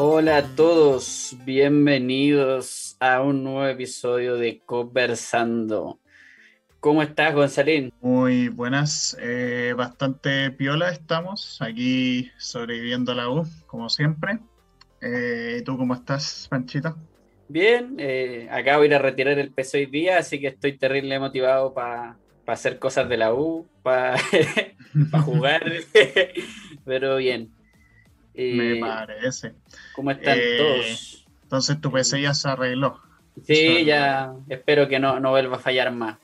Hola a todos, bienvenidos a un nuevo episodio de Conversando. ¿Cómo estás, Gonzalín? Muy buenas, eh, bastante piola estamos, aquí sobreviviendo a la U, como siempre. Eh, ¿Y tú cómo estás, Panchito? Bien, eh, acabo de ir a retirar el peso hoy día, así que estoy terrible motivado para hacer cosas de la U, para jugar, pero bien. Me parece. ¿Cómo están todos? Entonces tu PC ya se arregló. Sí, ya espero que no, no vuelva a fallar más.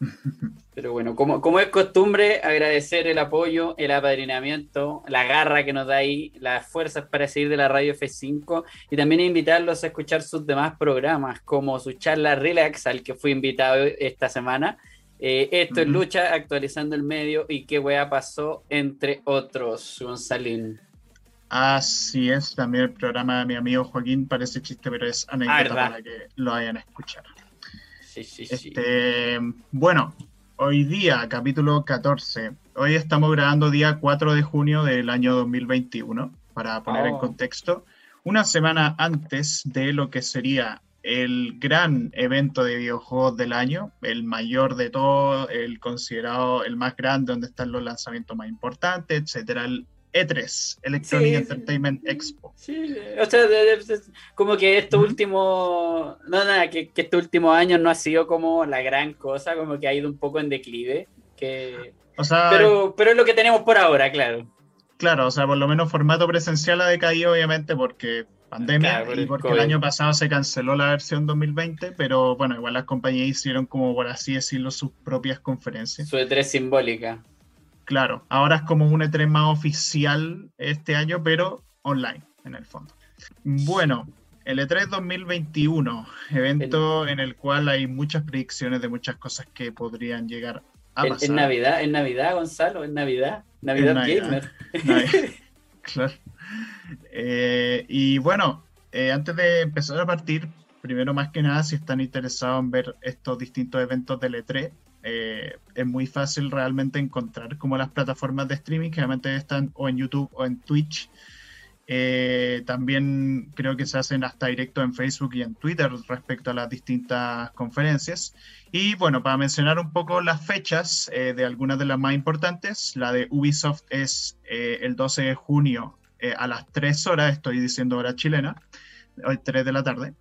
Pero bueno, como, como es costumbre, agradecer el apoyo, el apadrinamiento, la garra que nos da ahí, las fuerzas para seguir de la radio F5 y también invitarlos a escuchar sus demás programas, como su charla Relax, al que fui invitado esta semana. Eh, esto es Lucha, actualizando el medio y qué wea pasó, entre otros, Gonzalín. Así es, también el programa de mi amigo Joaquín parece chiste, pero es anécdota ah, para que lo vayan a escuchar. Sí, sí, este, Bueno, hoy día, capítulo 14. Hoy estamos grabando día 4 de junio del año 2021, para poner en oh. contexto, una semana antes de lo que sería el gran evento de videojuegos del año, el mayor de todo, el considerado el más grande, donde están los lanzamientos más importantes, etcétera, el e3, Electronic Entertainment Expo. Sí, o sea, como que estos últimos, no, nada, que, que estos últimos años no ha sido como la gran cosa, como que ha ido un poco en declive, que... O sea, pero, pero es lo que tenemos por ahora, claro. Claro, o sea, por lo menos formato presencial ha decaído, obviamente, porque pandemia y porque el año pasado se canceló la versión 2020, pero bueno, igual las compañías hicieron como, por así decirlo, sus propias conferencias. Su E3 simbólica. Claro, ahora es como un E3 más oficial este año, pero online, en el fondo. Bueno, el E3 2021, evento en el cual hay muchas predicciones de muchas cosas que podrían llegar a pasar. En Navidad, en Navidad, Gonzalo, en Navidad. Navidad, Gamer. claro. Eh, y bueno, eh, antes de empezar a partir, primero más que nada, si están interesados en ver estos distintos eventos del E3, eh, es muy fácil realmente encontrar como las plataformas de streaming, generalmente están o en YouTube o en Twitch. Eh, también creo que se hacen hasta directo en Facebook y en Twitter respecto a las distintas conferencias. Y bueno, para mencionar un poco las fechas eh, de algunas de las más importantes, la de Ubisoft es el 12 de junio a las 3 horas, estoy diciendo hora chilena, hoy 3 de la tarde.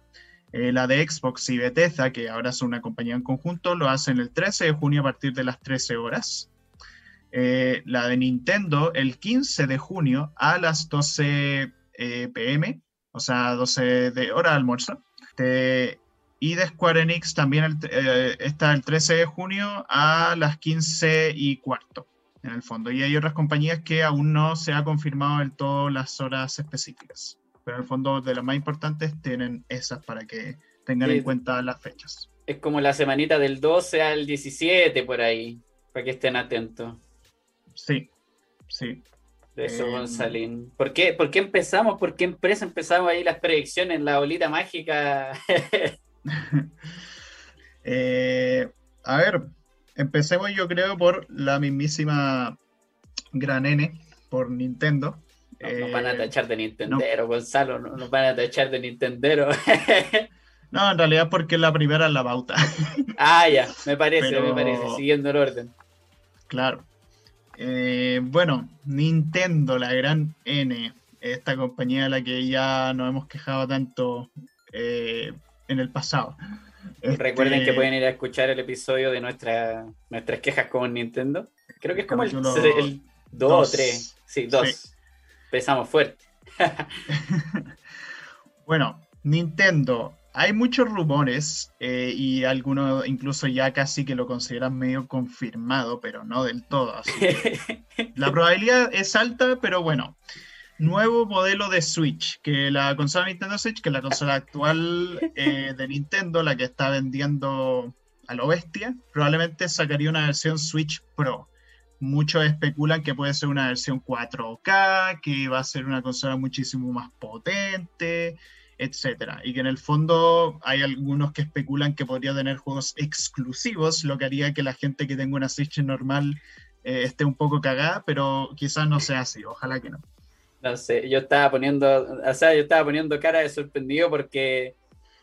Eh, la de Xbox y Bethesda, que ahora son una compañía en conjunto, lo hacen el 13 de junio a partir de las 13 horas. Eh, la de Nintendo el 15 de junio a las 12 eh, pm, o sea, 12 de hora de almuerzo. y de Square Enix también está el 13 de junio a las 15 y cuarto, en el fondo. Y hay otras compañías que aún no se ha confirmado del todo las horas específicas pero en el fondo de las más importantes tienen esas para que tengan en cuenta las fechas. Es como la semanita del 12 al 17 por ahí, para que estén atentos. Sí, sí. De eso, eh, Gonzalín. ¿Por qué, ¿Por qué empezamos? ¿Por qué empresa empezamos ahí las predicciones, la bolita mágica? Eh, a ver, empecemos yo creo por la mismísima Gran N, por Nintendo. No, nos van a eh, tachar de Nintendero, Gonzalo, no, nos van a tachar de Nintendero. no, en realidad porque la primera es la bauta. ah, ya, me parece, me parece, siguiendo el orden. Claro. Eh, bueno, Nintendo, la gran N, esta compañía de la que ya nos hemos quejado tanto eh, en el pasado. Recuerden que este pueden ir a escuchar el episodio de nuestra, nuestras quejas con Nintendo. Creo que es como el 2 o 3. Sí, 2. Empezamos fuerte. bueno, Nintendo. Hay muchos rumores eh, y algunos incluso ya casi que lo consideran medio confirmado, pero no del todo. la probabilidad es alta, pero bueno. Nuevo modelo de Switch, que la consola Nintendo Switch, que es la consola actual eh, de Nintendo, la que está vendiendo a lo bestia, probablemente sacaría una versión Switch Pro muchos especulan que puede ser una versión 4K, que va a ser una consola muchísimo más potente, etcétera. Y que en el fondo hay algunos que especulan que podría tener juegos exclusivos, lo que haría que la gente que tenga una Switch normal eh, esté un poco cagada, pero quizás no sea así, ojalá que no. No sé, yo estaba poniendo, o sea, yo estaba poniendo cara de sorprendido porque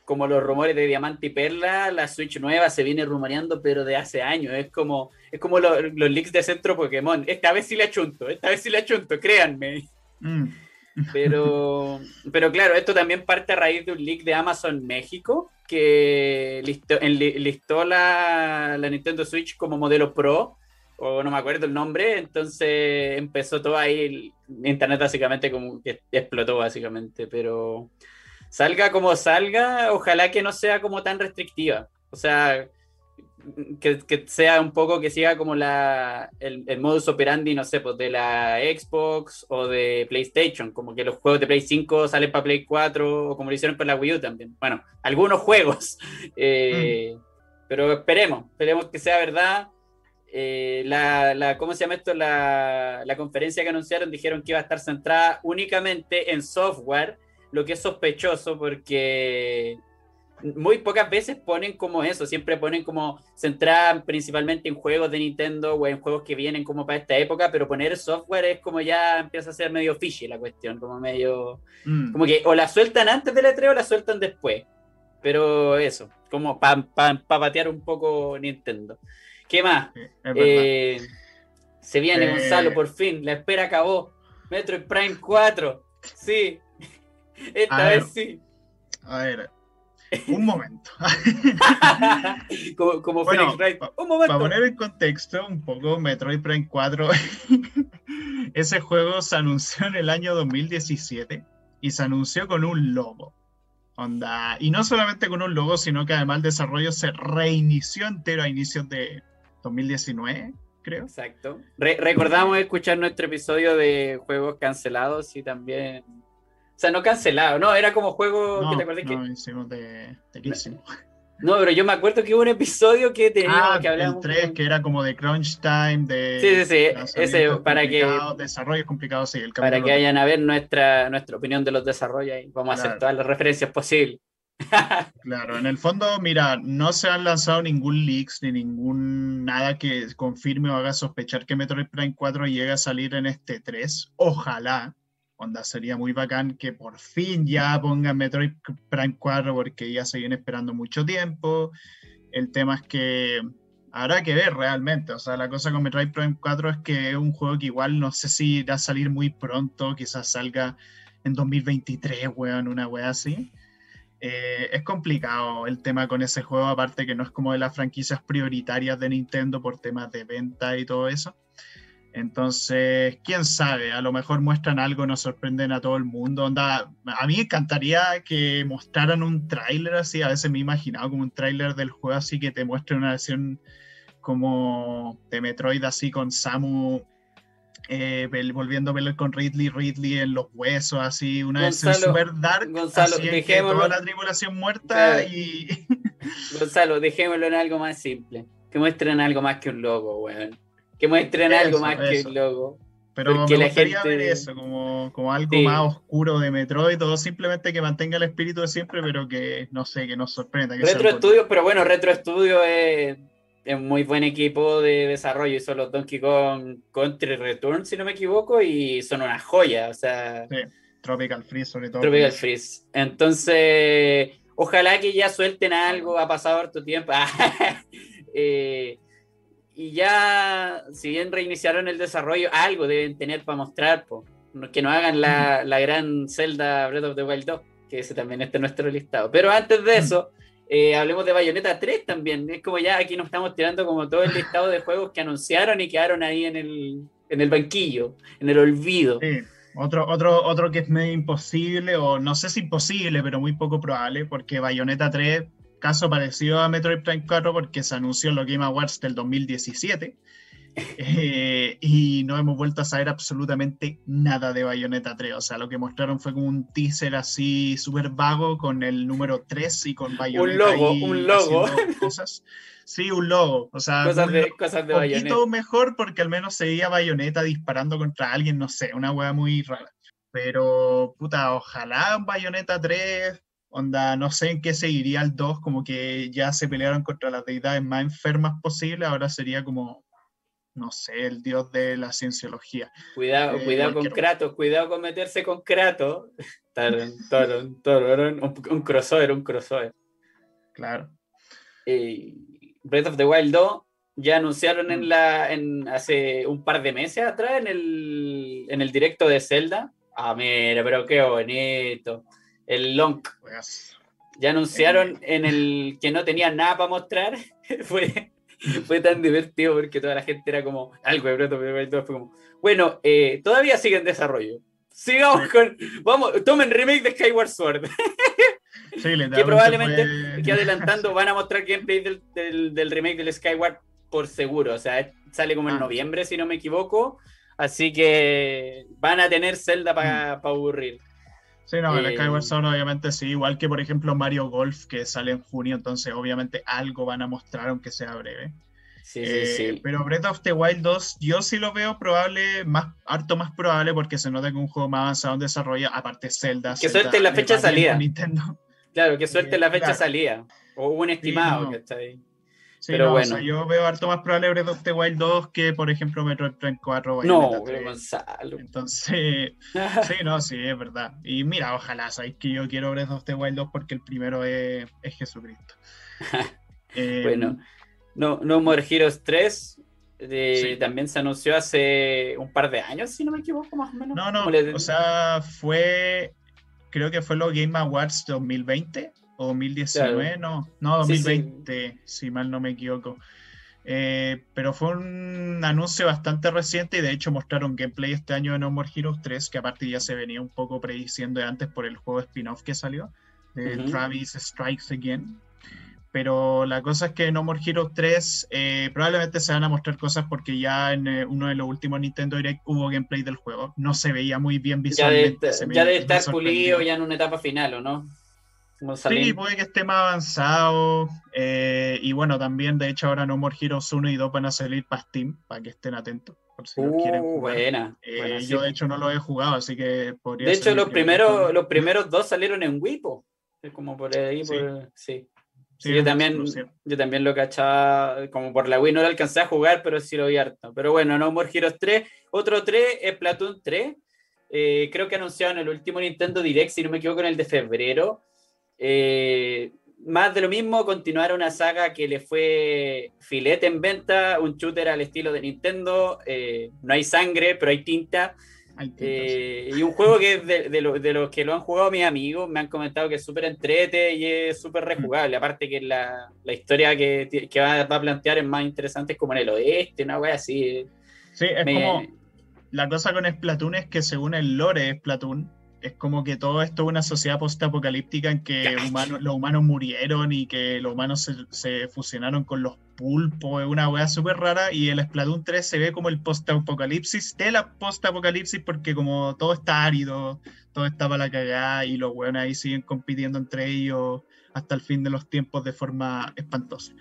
como los rumores de Diamante y Perla, la Switch nueva se viene rumoreando, pero de hace años. Es como, es como los leaks de centro Pokémon. Esta vez sí le achunto, esta vez sí le achunto, créanme. Mm. Pero, pero claro, esto también parte a raíz de un leak de Amazon México, que listó, listó la, la Nintendo Switch como modelo Pro o no me acuerdo el nombre, entonces empezó todo ahí, internet básicamente como que explotó básicamente, pero salga como salga, ojalá que no sea como tan restrictiva, o sea, que, sea un poco que siga como la, el, modus operandi, no sé, pues de la Xbox o de PlayStation, como que los juegos de Play 5 salen para Play 4 o como lo hicieron para la Wii U también, bueno, algunos juegos, eh, pero esperemos, esperemos que sea verdad. Eh, la, la, ¿cómo se llama esto? La, la, conferencia que anunciaron dijeron que iba a estar centrada únicamente en software, lo que es sospechoso porque muy pocas veces ponen como eso, siempre ponen como centrada principalmente en juegos de Nintendo o en juegos que vienen como para esta época, pero poner software es como ya empieza a ser medio fishy la cuestión, como medio, mm. como que o la sueltan antes del E3 o la sueltan después, pero eso, como para pa, patear un poco Nintendo. ¿Qué más? Eh, se viene eh, Gonzalo, por fin. La espera acabó. Metroid Prime 4. Sí. Esta vez sí. A ver. Un momento. como, Phoenix Wright. Un momento. Para poner en contexto un poco, Metroid Prime 4, ese juego se anunció en el año 2017 y se anunció con un logo. Onda. Y no solamente con un logo, sino que además el desarrollo se reinició entero a inicios de, 2019, creo. Exacto. recordamos escuchar nuestro episodio de juegos cancelados y también. O sea, no cancelado, no, era como juego no, te no, que. hicimos de, de No, pero yo me acuerdo que hubo un episodio que teníamos ah, que hablar. El 3, que era como de crunch time, de. Sí, sí, sí. Ese, para que. Desarrollos complicados, sí. El para que vayan a ver nuestra, nuestra opinión de los desarrollos y vamos a hacer todas las referencias posibles. Claro, en el fondo, mira, no se han lanzado ningún leaks ni ningún nada que confirme o haga sospechar que Metroid Prime 4 llegue a salir en este 3. Ojalá, onda, sería muy bacán que por fin ya pongan Metroid Prime 4 porque ya se viene esperando mucho tiempo. El tema es que habrá que ver realmente. O sea, la cosa con Metroid Prime 4 es que es un juego que igual no sé si irá a salir muy pronto, quizás salga en 2023, weón, una wea así. Eh, es complicado el tema con ese juego, aparte que no es como de las franquicias prioritarias de Nintendo por temas de venta y todo eso. Entonces, quién sabe, a lo mejor muestran algo, nos sorprenden a todo el mundo. Onda, a mí me encantaría que mostraran un tráiler así, a veces me he imaginado como un tráiler del juego así que te muestre una versión como de Metroid así con Samu eh, volviendo a verlo con Ridley, Ridley en los huesos, así, una vez super dark, Gonzalo, así dejémoslo, toda la tribulación muerta y... Gonzalo, dejémoslo en algo más simple, que muestren algo más que un logo, weón. Que muestren algo más que un logo. Pero me gustaría ver eso, como, como algo más oscuro de Metroid, o simplemente que mantenga el espíritu de siempre, pero que, no sé, que nos sorprenda. Que Retro Studio, pero bueno, Retro Studio es es muy buen equipo de desarrollo. Hizo los Donkey Kong Country Return, si no me equivoco, y son una joya. O sea, sí, Tropical Freeze, sobre todo. Tropical Freeze. Entonces, ojalá que ya suelten algo. Ha pasado harto tiempo. eh, y ya, si bien reiniciaron el desarrollo, algo deben tener para mostrar. Po. Que no hagan la, la gran Zelda Breath of the Wild 2, que ese también está en nuestro listado. Pero antes de eso. Eh, hablemos de Bayonetta 3 también. Es como ya aquí nos estamos tirando como todo el listado de juegos que anunciaron y quedaron ahí en el, en el banquillo, en el olvido. Sí. Otro, otro, otro que es medio imposible, o no sé si imposible, pero muy poco probable, porque Bayonetta 3, caso parecido a Metroid Prime 4, porque se anunció en los Game Awards del 2017 eh, y no hemos vuelto a saber absolutamente nada de Bayonetta 3. O sea, lo que mostraron fue como un teaser así súper vago con el número 3 y con Bayonetta. Un logo, un logo. Cosas. Sí, un logo. O sea, cosas de, cosas de un poquito mejor porque al menos se veía Bayonetta disparando contra alguien, no sé, una wea muy rara. Pero, puta, ojalá Bayonetta 3 Onda, no sé en qué seguiría el 2, como que ya se pelearon contra las deidades más enfermas posibles, ahora sería como no sé, el dios de la cienciología. Cuidado, Eh, cuidado con Kratos, cuidado con meterse con Kratos. Tararán, un, un crossover, un crossover. Claro. Eh, Breath of the Wild 2 ya anunciaron en la en hace un par de meses atrás en el, en el directo de Zelda. Ah, mira, pero qué bonito. El Long. Ya anunciaron en el que no tenía nada para mostrar. fue, fue tan divertido porque toda la gente era como algo de Wild 2. Fue como, bueno, eh, todavía sigue en desarrollo. Sigamos con. Vamos, tomen remake de Skyward Sword. sí, que probablemente fue- que adelantando van a mostrar gameplay del, del, del remake del Skyward por seguro. O sea, sale como en Ah. noviembre, si no me equivoco. Así que van a tener Zelda para Mm. aburrir. Sí, no, el Eh, Skyward Sword obviamente sí, igual que por ejemplo Mario Golf que sale en junio, entonces obviamente algo van a mostrar aunque sea breve. Sí, Eh, sí, sí. Pero Breath of the Wild 2 yo sí lo veo probable, más, harto más probable porque se nota que un juego más avanzado en desarrollo, aparte Zelda. Que Zelda la fecha de salida. Nintendo. Claro, que suelte eh, la fecha claro. salida. O un estimado, no. ¿cachai? Sí, Pero no, o bueno. sea, yo veo harto más probable Breath of the Wild 2 que por ejemplo Metroid Prime 4 Bayonetta No, 3. pero Gonzalo. Entonces, sí, no, sí, es verdad. Y mira, ojalá, sabéis que yo quiero Breath of the Wild 2 porque el primero es, es Jesucristo. Eh, Bueno, no, no More Heroes 3 de- Sí. también se anunció hace un par de años, si no me equivoco, más o menos. No, no, o sea, fue, creo que fue los Game Awards 2020 o 2019, no, no, Sí, sí. 2020, si mal no me equivoco. Eh, pero fue un anuncio bastante reciente y de hecho mostraron gameplay este año de No More Heroes 3, que aparte ya se venía un poco prediciendo de antes por el juego spin-off que salió, de. Travis Strikes Again. Pero la cosa es que No More Heroes 3 eh, probablemente se van a mostrar cosas porque ya en eh, uno de los últimos Nintendo Direct hubo gameplay del juego. No se veía muy bien ya debe, visualmente. ya debe estar pulido ya en una etapa final, ¿o no? Sí, puede que esté más avanzado. eh, y bueno, también de hecho ahora No More Heroes 1 y 2 van a salir para Steam, para que estén atentos, por si los quieren Uh, jugar. buena. Eh, buena, sí. yo de hecho no lo he jugado, así que podría De hecho, los primer primeros, los primeros dos salieron en Wipo. Es como por ahí, Sí. por- sí. Sí, Sí, yo también, yo también lo cachaba como por la Wii, no lo alcancé a jugar, pero sí lo vi harto. Pero bueno, No More Heroes 3, otro 3 es Platoon 3. Eh, creo que anunciaron el último Nintendo Direct, si no me equivoco, en el de febrero. Eh, más de lo mismo, continuar una saga que le fue filete en venta, un shooter al estilo de Nintendo. eh, no hay sangre, pero hay tinta. Hay. Eh, y un juego que de, de, lo- de los que lo han jugado mis amigos, me han comentado que es súper entrete y es súper rejugable. Aparte que la, la historia que, va, va a plantear es más interesante, es como en el oeste, una wea así. sí, es Me- como la cosa con Splatoon es que según el lore de Splatoon, es como que todo esto es una sociedad post-apocalíptica en que humanos, los humanos murieron y que los humanos se, se fusionaron con los pulpos, es una weá súper rara y el Splatoon 3 se ve como el post-apocalipsis de la post-apocalipsis porque como todo está árido, todo está para la cagada y los weones ahí siguen compitiendo entre ellos hasta el fin de los tiempos de forma espantosa.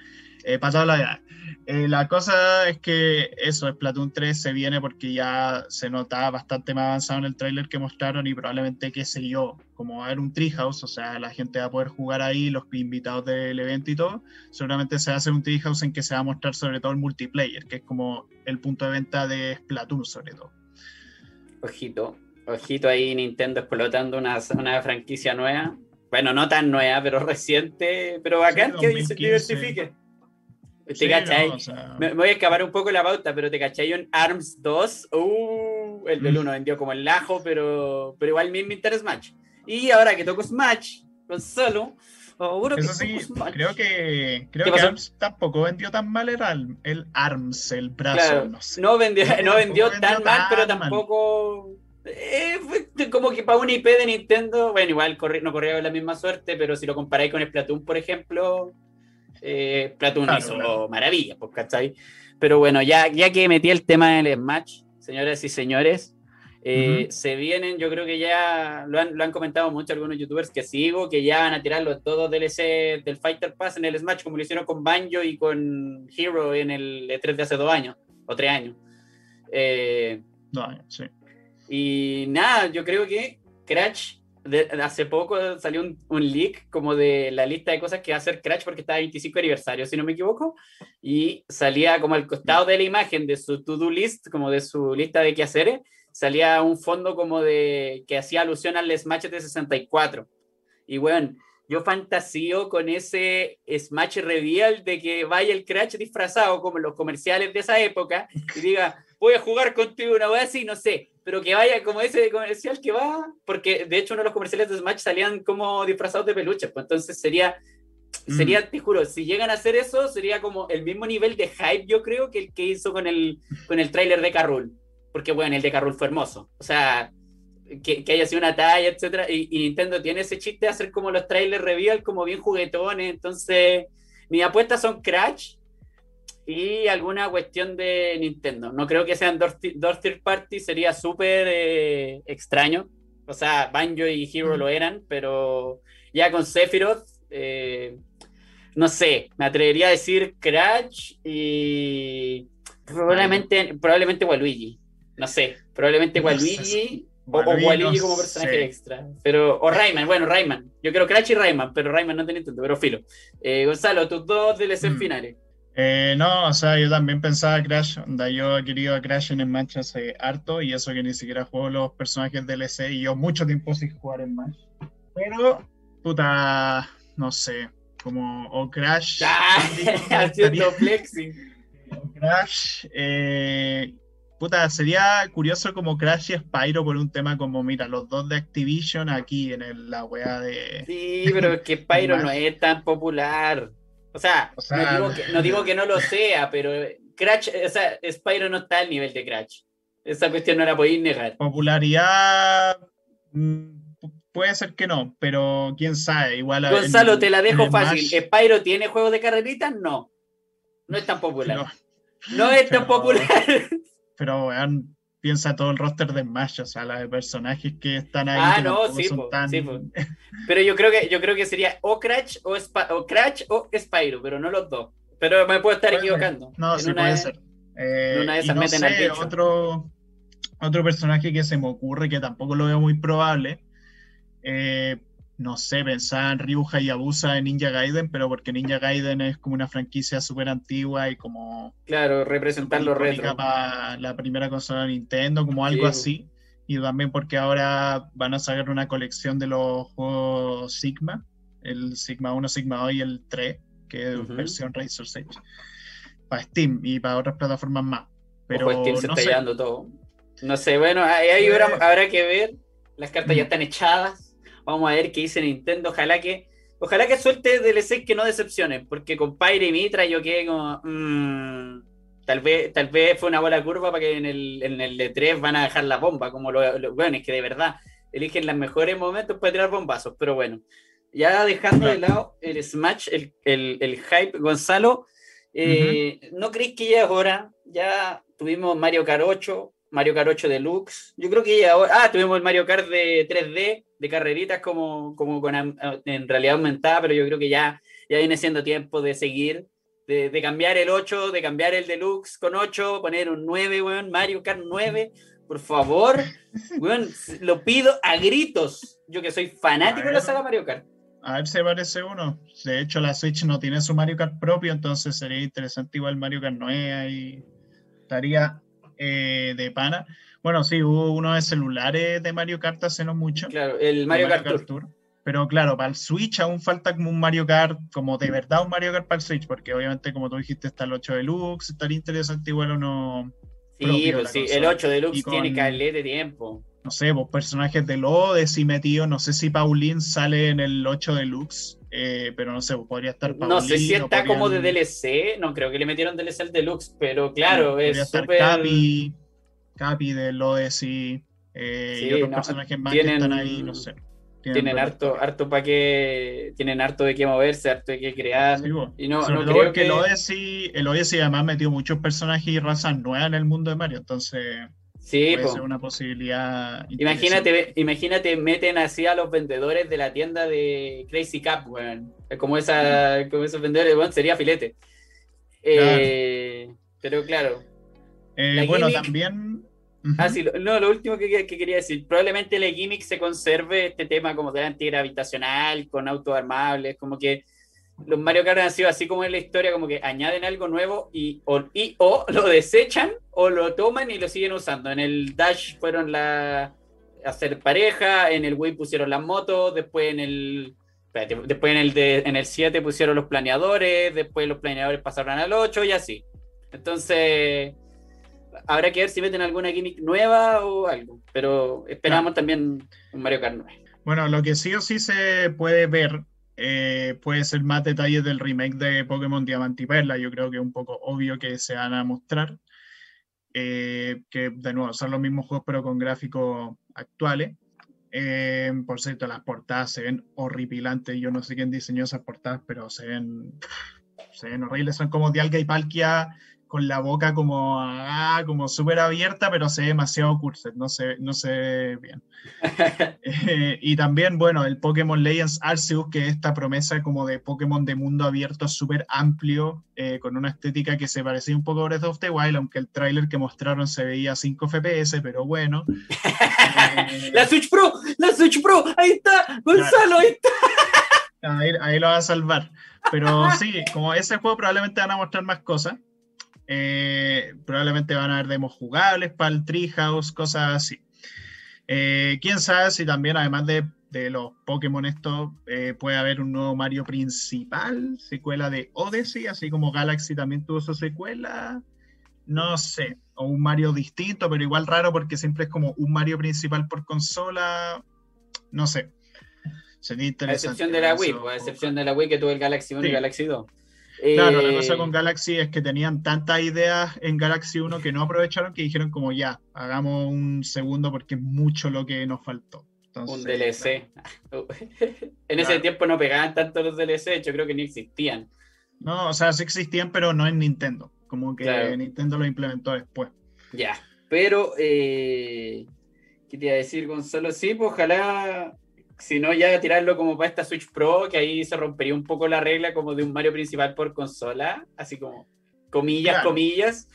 Eh, pasado la edad. Eh, la cosa es que eso, Splatoon 3 se viene porque ya se nota bastante más avanzado en el tráiler que mostraron y probablemente, qué sé yo, como va a haber un treehouse, o sea, la gente va a poder jugar ahí, los invitados del evento y todo, seguramente se va a hacer un treehouse en que se va a mostrar sobre todo el multiplayer, que es como el punto de venta de Splatoon sobre todo. Ojito, ojito ahí Nintendo explotando una, una franquicia nueva. Bueno, no tan nueva, pero reciente, pero bacán Sí, que 2015. diversifique. ¿Te Sí, cachai? no, o sea, Me, me voy a escapar un poco la pauta, pero te cachai un ARMS 2. Uh, el del Mm. 1 vendió como el lajo, pero, pero igual mismo Inter Smash. Y ahora que toco Smash con solo, seguro que Eso sí, Smash. creo que, creo ¿Qué que? ARMS tampoco vendió tan mal el, el ARMS, el brazo, Claro, no sé. no vendió, no vendió tan mal, pero mal. tampoco. eh, como que para una IP de Nintendo, bueno, igual corri- no corría con la misma suerte, pero si lo comparáis con Splatoon, por ejemplo, eh, Splatoon Claro, hizo claro. maravillas, pues, ¿cachai? Pero bueno, ya, ya que metí el tema del Smash, señoras y señores, eh, se vienen, yo creo que ya lo han, lo han comentado mucho algunos youtubers que sigo, que ya van a tirar los todos DLC del Fighter Pass en el Smash, como lo hicieron con Banjo y con Hero en el E3 de hace dos años, o tres años. Eh, No, sí. y nada, yo creo que Crash hace poco salió un, leak como de la lista de cosas que va a hacer Crash porque está 25 aniversario, si no me equivoco, y salía como al costado de la imagen de su to-do list, como de su lista de quehaceres, salía un fondo como de que hacía alusión al Smash de 64. Y bueno, yo fantasío con ese Smash Reveal de que vaya el Crash disfrazado como los comerciales de esa época y diga, voy a jugar contigo una vez así, no sé, pero que vaya como ese comercial que va, porque de hecho uno de los comerciales de Smash salían como disfrazados de peluches, pues entonces sería, sería, mm. te juro, si llegan a hacer eso, sería como el mismo nivel de hype, yo creo, que el que hizo con el, con el tráiler de Carrul, porque bueno, el de Carrul fue hermoso, o sea, que, que haya sido una talla, etcétera, y, y, Nintendo tiene ese chiste de hacer como los trailers reveal, como bien juguetones, entonces mis apuestas son Crash, y alguna cuestión de Nintendo. No creo que sean dos, third party, sería súper eh, extraño. O sea, Banjo y Hero lo eran, pero ya con Sephiroth, eh, no sé, me atrevería a decir Crash y probablemente, probablemente Waluigi. No sé, probablemente Waluigi. O, Waluigi como personaje extra. Pero, o Rayman, bueno, Rayman. Yo creo Crash y Rayman, pero Rayman no tiene Nintendo, pero filo. Eh, Gonzalo, tus dos DLC mm. finales. Eh, no, o sea, yo también pensaba Crash, onda, yo he querido a Crash en Smash hace harto y eso que ni siquiera juego los personajes DLC y yo mucho tiempo sin jugar en Smash. Pero, puta, no sé, como o Crash. haciendo flexing. O Crash, eh, puta, sería curioso como Crash y Spyro por un tema como, mira, los dos de Activision aquí en la wea de. Sí, pero es que Spyro no es tan popular. O sea, no, digo que, no, lo sea, pero Crash, o sea, Spyro no está al nivel de Crash. Esa cuestión no la podéis negar. Popularidad mm, puede ser que no, pero quién sabe. Igual Gonzalo, te la dejo fácil. ¿Spyro tiene juegos de carreritas? No. No es tan popular. No, es tan popular. Pero vean, piensa todo el roster de Smash, o sea, la de personajes que están ahí. Ah, no, sí, sí Pero yo creo que yo creo que sería o Crash o, o Crash o Spyro, pero no los dos. Pero me puedo estar equivocando. No, sí puede ser. Eh, una de esas meten sé, otro, otro personaje que se me ocurre que tampoco lo veo muy probable. Eh, no sé, pensaba en Ryu Hayabusa en Ninja Gaiden, pero porque Ninja Gaiden es como una franquicia súper antigua y como... Claro, representar los retro. Para la primera consola de Nintendo, como algo así. Y también porque ahora van a sacar una colección de los juegos Sigma, el Sigma 1, Sigma 2 y el 3, que es versión Razor's Edge, para Steam y para otras plataformas más. Pero Steam se no está sé. todo. No sé, bueno, ahí, habrá, habrá que ver. Las cartas ya están echadas Vamos a ver qué dice Nintendo. Ojalá que, ojalá que suelte DLC que no decepcione, porque con Pyre y Mitra yo quedé como. Mmm, tal vez, tal vez fue una buena curva para que en el, en el D3 van a dejar la bomba, como lo, bueno, es que de verdad eligen los mejores momentos para tirar bombazos, pero bueno. Ya dejando de lado el Smash, el, el, hype, Gonzalo, eh, ¿no crees que ya es hora? Ya tuvimos Mario Kart 8, Mario Kart 8 Deluxe. Yo creo que ya ahora. Ah, tuvimos el Mario Kart de 3D, de carreritas como, como con en realidad aumentada, pero yo creo que ya, ya viene siendo tiempo de seguir, de, de cambiar el 8, de cambiar el Deluxe con 8, poner un 9, weón, Mario Kart 9. Por favor, weón, lo pido a gritos. Yo que soy fanático de la saga Mario Kart. A ver si parece uno. De hecho, la Switch no tiene su Mario Kart propio, entonces sería interesante igual Mario Kart 9 ahí. Estaría eh, de pana. Bueno, sí, hubo uno de celulares de Mario Kart hace no mucho. Claro, el Mario, Kart, Tour. Pero claro, para el Switch aún falta como un Mario Kart, como de verdad un Mario Kart para el Switch, porque obviamente, como tú dijiste, está el 8 Deluxe, estaría interesante igual o no. Sí, pues sí, el 8 Deluxe tiene calé de tiempo. No sé, vos personajes de Lodes y metido, no sé si Pauline sale en el 8 Deluxe, eh, pero no sé, podría estar Pauline, No sé si está como de DLC, no creo que le metieron DLC al Deluxe, pero claro, es súper... Capi, Capi de Lodes y, eh, otros personajes más que están ahí, no sé. Tienen, harto, harto para que tienen harto de qué moverse, harto de qué crear. y no, no creo que el Odyssey, el Odyssey además metió muchos personajes y razas nuevas en el mundo de Mario, entonces Sí, puede ser una posibilidad. Imagínate, imagínate, meten así a los vendedores de la tienda de Crazy Cap, Como, esa, como esos vendedores, bueno, sería filete. Eh, pero claro. Eh, bueno, también. Ah, sí, no, lo último que, quería decir, probablemente el gimmick se conserve este tema como de antigravitacional, con autos armables, como que los Mario Kart han sido así como en la historia, como que añaden algo nuevo y o, y, o lo desechan o lo toman y lo siguen usando. En el Dash fueron la hacer pareja, en el Wii pusieron las motos, después en el después en el de, en el 7 pusieron los planeadores, después los planeadores pasaron al 8 y así. Entonces, habrá que ver si meten alguna gimmick nueva o algo, pero esperamos también un Mario Kart 9. Bueno, lo que sí o sí se puede ver eh, puede ser más detalles del remake de Pokémon Diamante y Perla. Yo creo que es un poco obvio que se van a mostrar. Eh, que de nuevo son los mismos juegos pero con gráficos actuales. Eh, por cierto, las portadas se ven horripilantes. Yo no sé quién diseñó esas portadas, pero se ven, se ven horribles. Son como Dialga y Palkia con la boca como, ah, como súper abierta, pero se ve demasiado cursed, no se, no se ve bien. Eh, y también, bueno, el Pokémon Legends Arceus, que es esta promesa como de Pokémon de mundo abierto súper amplio, eh, con una estética que se parecía un poco a Breath of the Wild, aunque el tráiler que mostraron se veía 5 FPS, pero bueno. la Switch Pro, la Switch Pro, ahí está, Gonzalo, ahí está. Ahí, ahí, lo va a salvar. Pero sí, como ese juego probablemente van a mostrar más cosas. Eh, probablemente van a haber demos jugables para el Treehouse, cosas así. Eh, quién sabe si también, además de, los Pokémon, esto eh, puede haber un nuevo Mario principal, secuela de Odyssey, así como Galaxy también tuvo su secuela. No sé, o un Mario distinto, pero igual raro porque siempre es como un Mario principal por consola. No sé. Sería interesante. A excepción de la Wii, pues, a excepción de la Wii que tuvo el Galaxy 1 y Galaxy 2. Claro, la cosa eh, con Galaxy es que tenían tantas ideas en Galaxy 1 que no aprovecharon que dijeron como ya, hagamos un segundo porque es mucho lo que nos faltó. un DLC. en ese tiempo no pegaban tanto los DLC, yo creo que ni existían. No, o sea, sí existían, pero no en Nintendo. Como que Nintendo lo implementó después. Ya, pero, eh, ¿qué te iba a decir, Gonzalo? Sí, pues ojalá si no, ya tirarlo como para esta Switch Pro, que ahí se rompería un poco la regla como de un Mario principal por consola, así como comillas, comillas.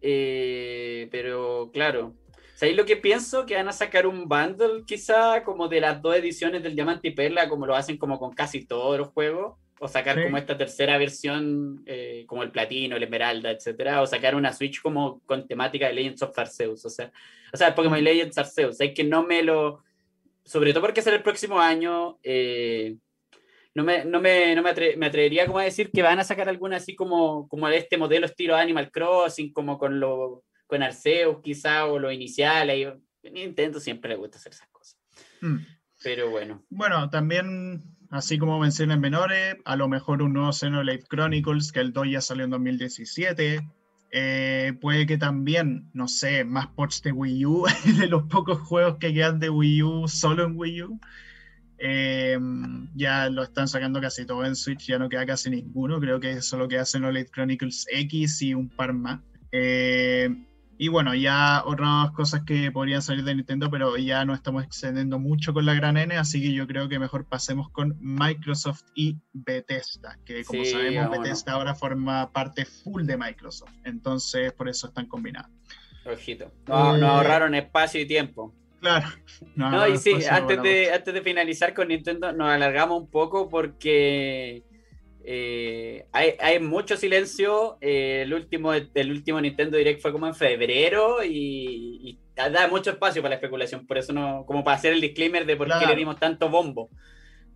Eh, pero claro, ¿sabéis lo que pienso? Que van a sacar un bundle quizá como de las dos ediciones del Diamante y Perla, como lo hacen como con casi todos los juegos, o sacar como esta tercera versión, eh, como el Platino, el Esmeralda, etcétera, o sacar una Switch como con temática de Legends of Arceus, o sea, o sea, Pokémon mm. Legends Arceus, es que no me lo sobre todo porque será el próximo año, eh, no, me, no, me, no me, atrevería como a decir que van a sacar alguna así como, como este modelo estilo Animal Crossing, como con, lo, con Arceus quizá, o lo inicial. Ahí, Nintendo siempre le gusta hacer esas cosas. Mm. Pero bueno. Bueno, también, así como mencioné menores, a lo mejor un nuevo Xenoblade Chronicles, que el 2 ya salió en 2017. Eh, puede que también, no sé, más ports de Wii U, de los pocos juegos que quedan de Wii U solo en Wii U. Eh, ya lo están sacando casi todo en Switch, ya no queda casi ninguno. Creo que solo queda Xenoblade Chronicles X y un par más. Eh, y bueno, ya otras cosas que podrían salir de Nintendo, pero ya no estamos excediendo mucho con la gran N, así que yo creo que mejor pasemos con Microsoft y Bethesda, que como sabemos Bethesda ahora forma parte full de Microsoft, entonces por eso están combinados. Ojito, no, eh, ahorraron espacio y tiempo. Claro. No, y sí, antes de, antes de finalizar con Nintendo, nos alargamos un poco porque eh, hay, mucho silencio. Eh, el, último, el último Nintendo Direct fue como en febrero y, da mucho espacio para la especulación. Por eso no, como para hacer el disclaimer de por qué le dimos tanto bombo.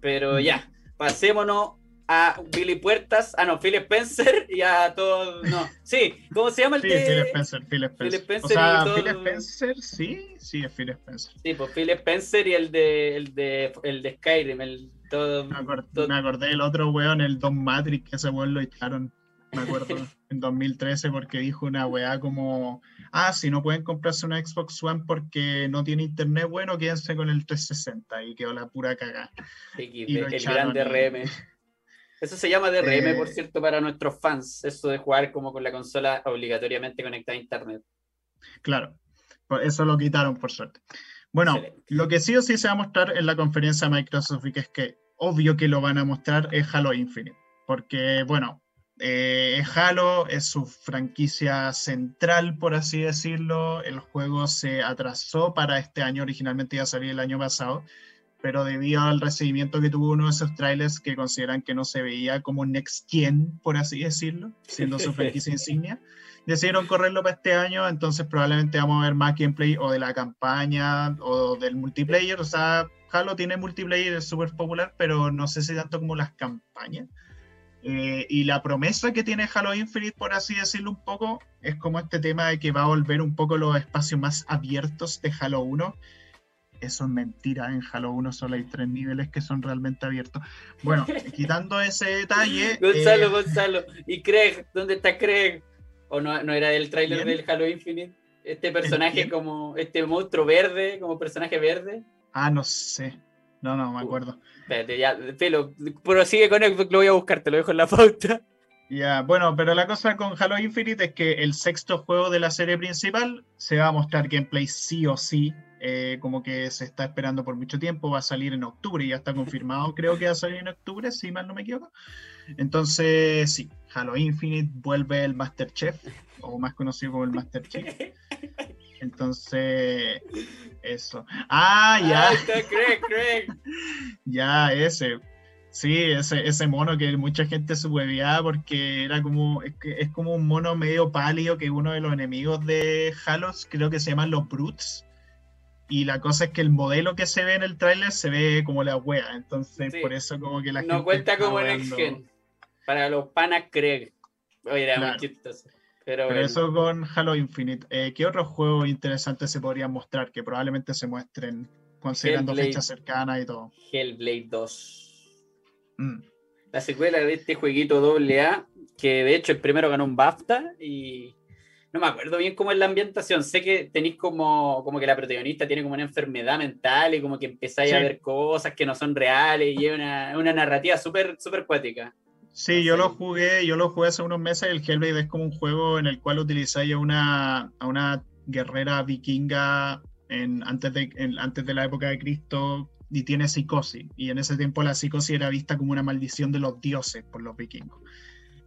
Pero ya, pasémonos a Billy Puertas, ah no, Phil Spencer y a todos, no, sí, ¿cómo se llama el sí, Phil Spencer, Phil Spencer. Phil Spencer o sea, Phil Spencer, sí, sí, es Phil Spencer. Sí, pues Phil Spencer y el de, el de, el de Skyrim, el me, acordé, del otro weón, el Don Matrix, que ese weón lo echaron, me acuerdo, en 2013 porque dijo una weá como, ah, si no pueden comprarse una Xbox One porque no tiene internet bueno, quédense con el 360 y quedó la pura cagada. Y el gran DRM. Eso se llama DRM, por eh, cierto, para nuestros fans, eso de jugar como con la consola obligatoriamente conectada a internet. Claro, eso lo quitaron por suerte. Bueno, lo que sí o sí se va a mostrar en la conferencia de Microsoft y que es que obvio que lo van a mostrar es Halo Infinite. Porque, bueno, eh, Halo es su franquicia central, por así decirlo. El juego se atrasó para este año, originalmente iba a salir el año pasado, pero debido al recibimiento que tuvo uno de esos trailers que consideran que no se veía como Next Gen, por así decirlo, siendo su franquicia insignia, decidieron correrlo para este año, entonces probablemente vamos a ver más gameplay o de la campaña o del multiplayer. O sea, Halo tiene multiplayer, es súper popular, pero no sé si tanto como las campañas. Eh, y la promesa que tiene Halo Infinite, por así decirlo un poco, es como este tema de que va a volver un poco los espacios más abiertos de Halo 1. Eso es mentira, en Halo 1 solo hay tres niveles que son realmente abiertos. Bueno, quitando ese detalle... Gonzalo, eh, Gonzalo. ¿Y Craig? ¿Dónde está Craig? ¿O no, no era del tráiler del Halo Infinite? Este personaje como, este monstruo verde, como personaje verde. Ah, no sé. No, no, me acuerdo. Espérate, ya, pelo, prosigue con él, lo voy a buscar, te lo dejo en la pauta. Ya, bueno, pero la cosa con Halo Infinite es que el sexto juego de la serie principal se va a mostrar gameplay sí o sí, eh, como que se está esperando por mucho tiempo, va a salir en octubre, ya está confirmado, creo que va a salir en octubre, si mal no me equivoco. Entonces, sí, Halo Infinite vuelve el Master Chef, o más conocido como el Master Chief. Entonces, eso. Ah, ya. ya, ese. Sí, ese, ese mono que mucha gente se hueveaba porque era como, es, es, como un mono medio pálido que uno de los enemigos de Halos, creo que se llaman los Brutes. Y la cosa es que el modelo que se ve en el tráiler se ve como la wea, entonces por eso como que la no gente... No cuenta como el Gen. Para los panas Craig. Oye, era muy chistoso. Pero, eso con Halo Infinite. Eh, ¿Qué otros juegos interesantes se podrían mostrar que probablemente se muestren considerando fechas cercanas y todo? Hellblade 2. Mm. La secuela de este jueguito AA, que de hecho el primero ganó un BAFTA y no me acuerdo bien cómo es la ambientación. Sé que tenéis como, como que la protagonista tiene como una enfermedad mental y como que empezáis a ver cosas que no son reales y es una, una narrativa súper super cuática. Sí, yo lo jugué, yo lo jugué hace unos meses. El Hellblade es como un juego en el cual utilizáis a una, a una guerrera vikinga en, antes, de, antes de la época de Cristo y tiene psicosis. Y en ese tiempo la psicosis era vista como una maldición de los dioses por los vikingos.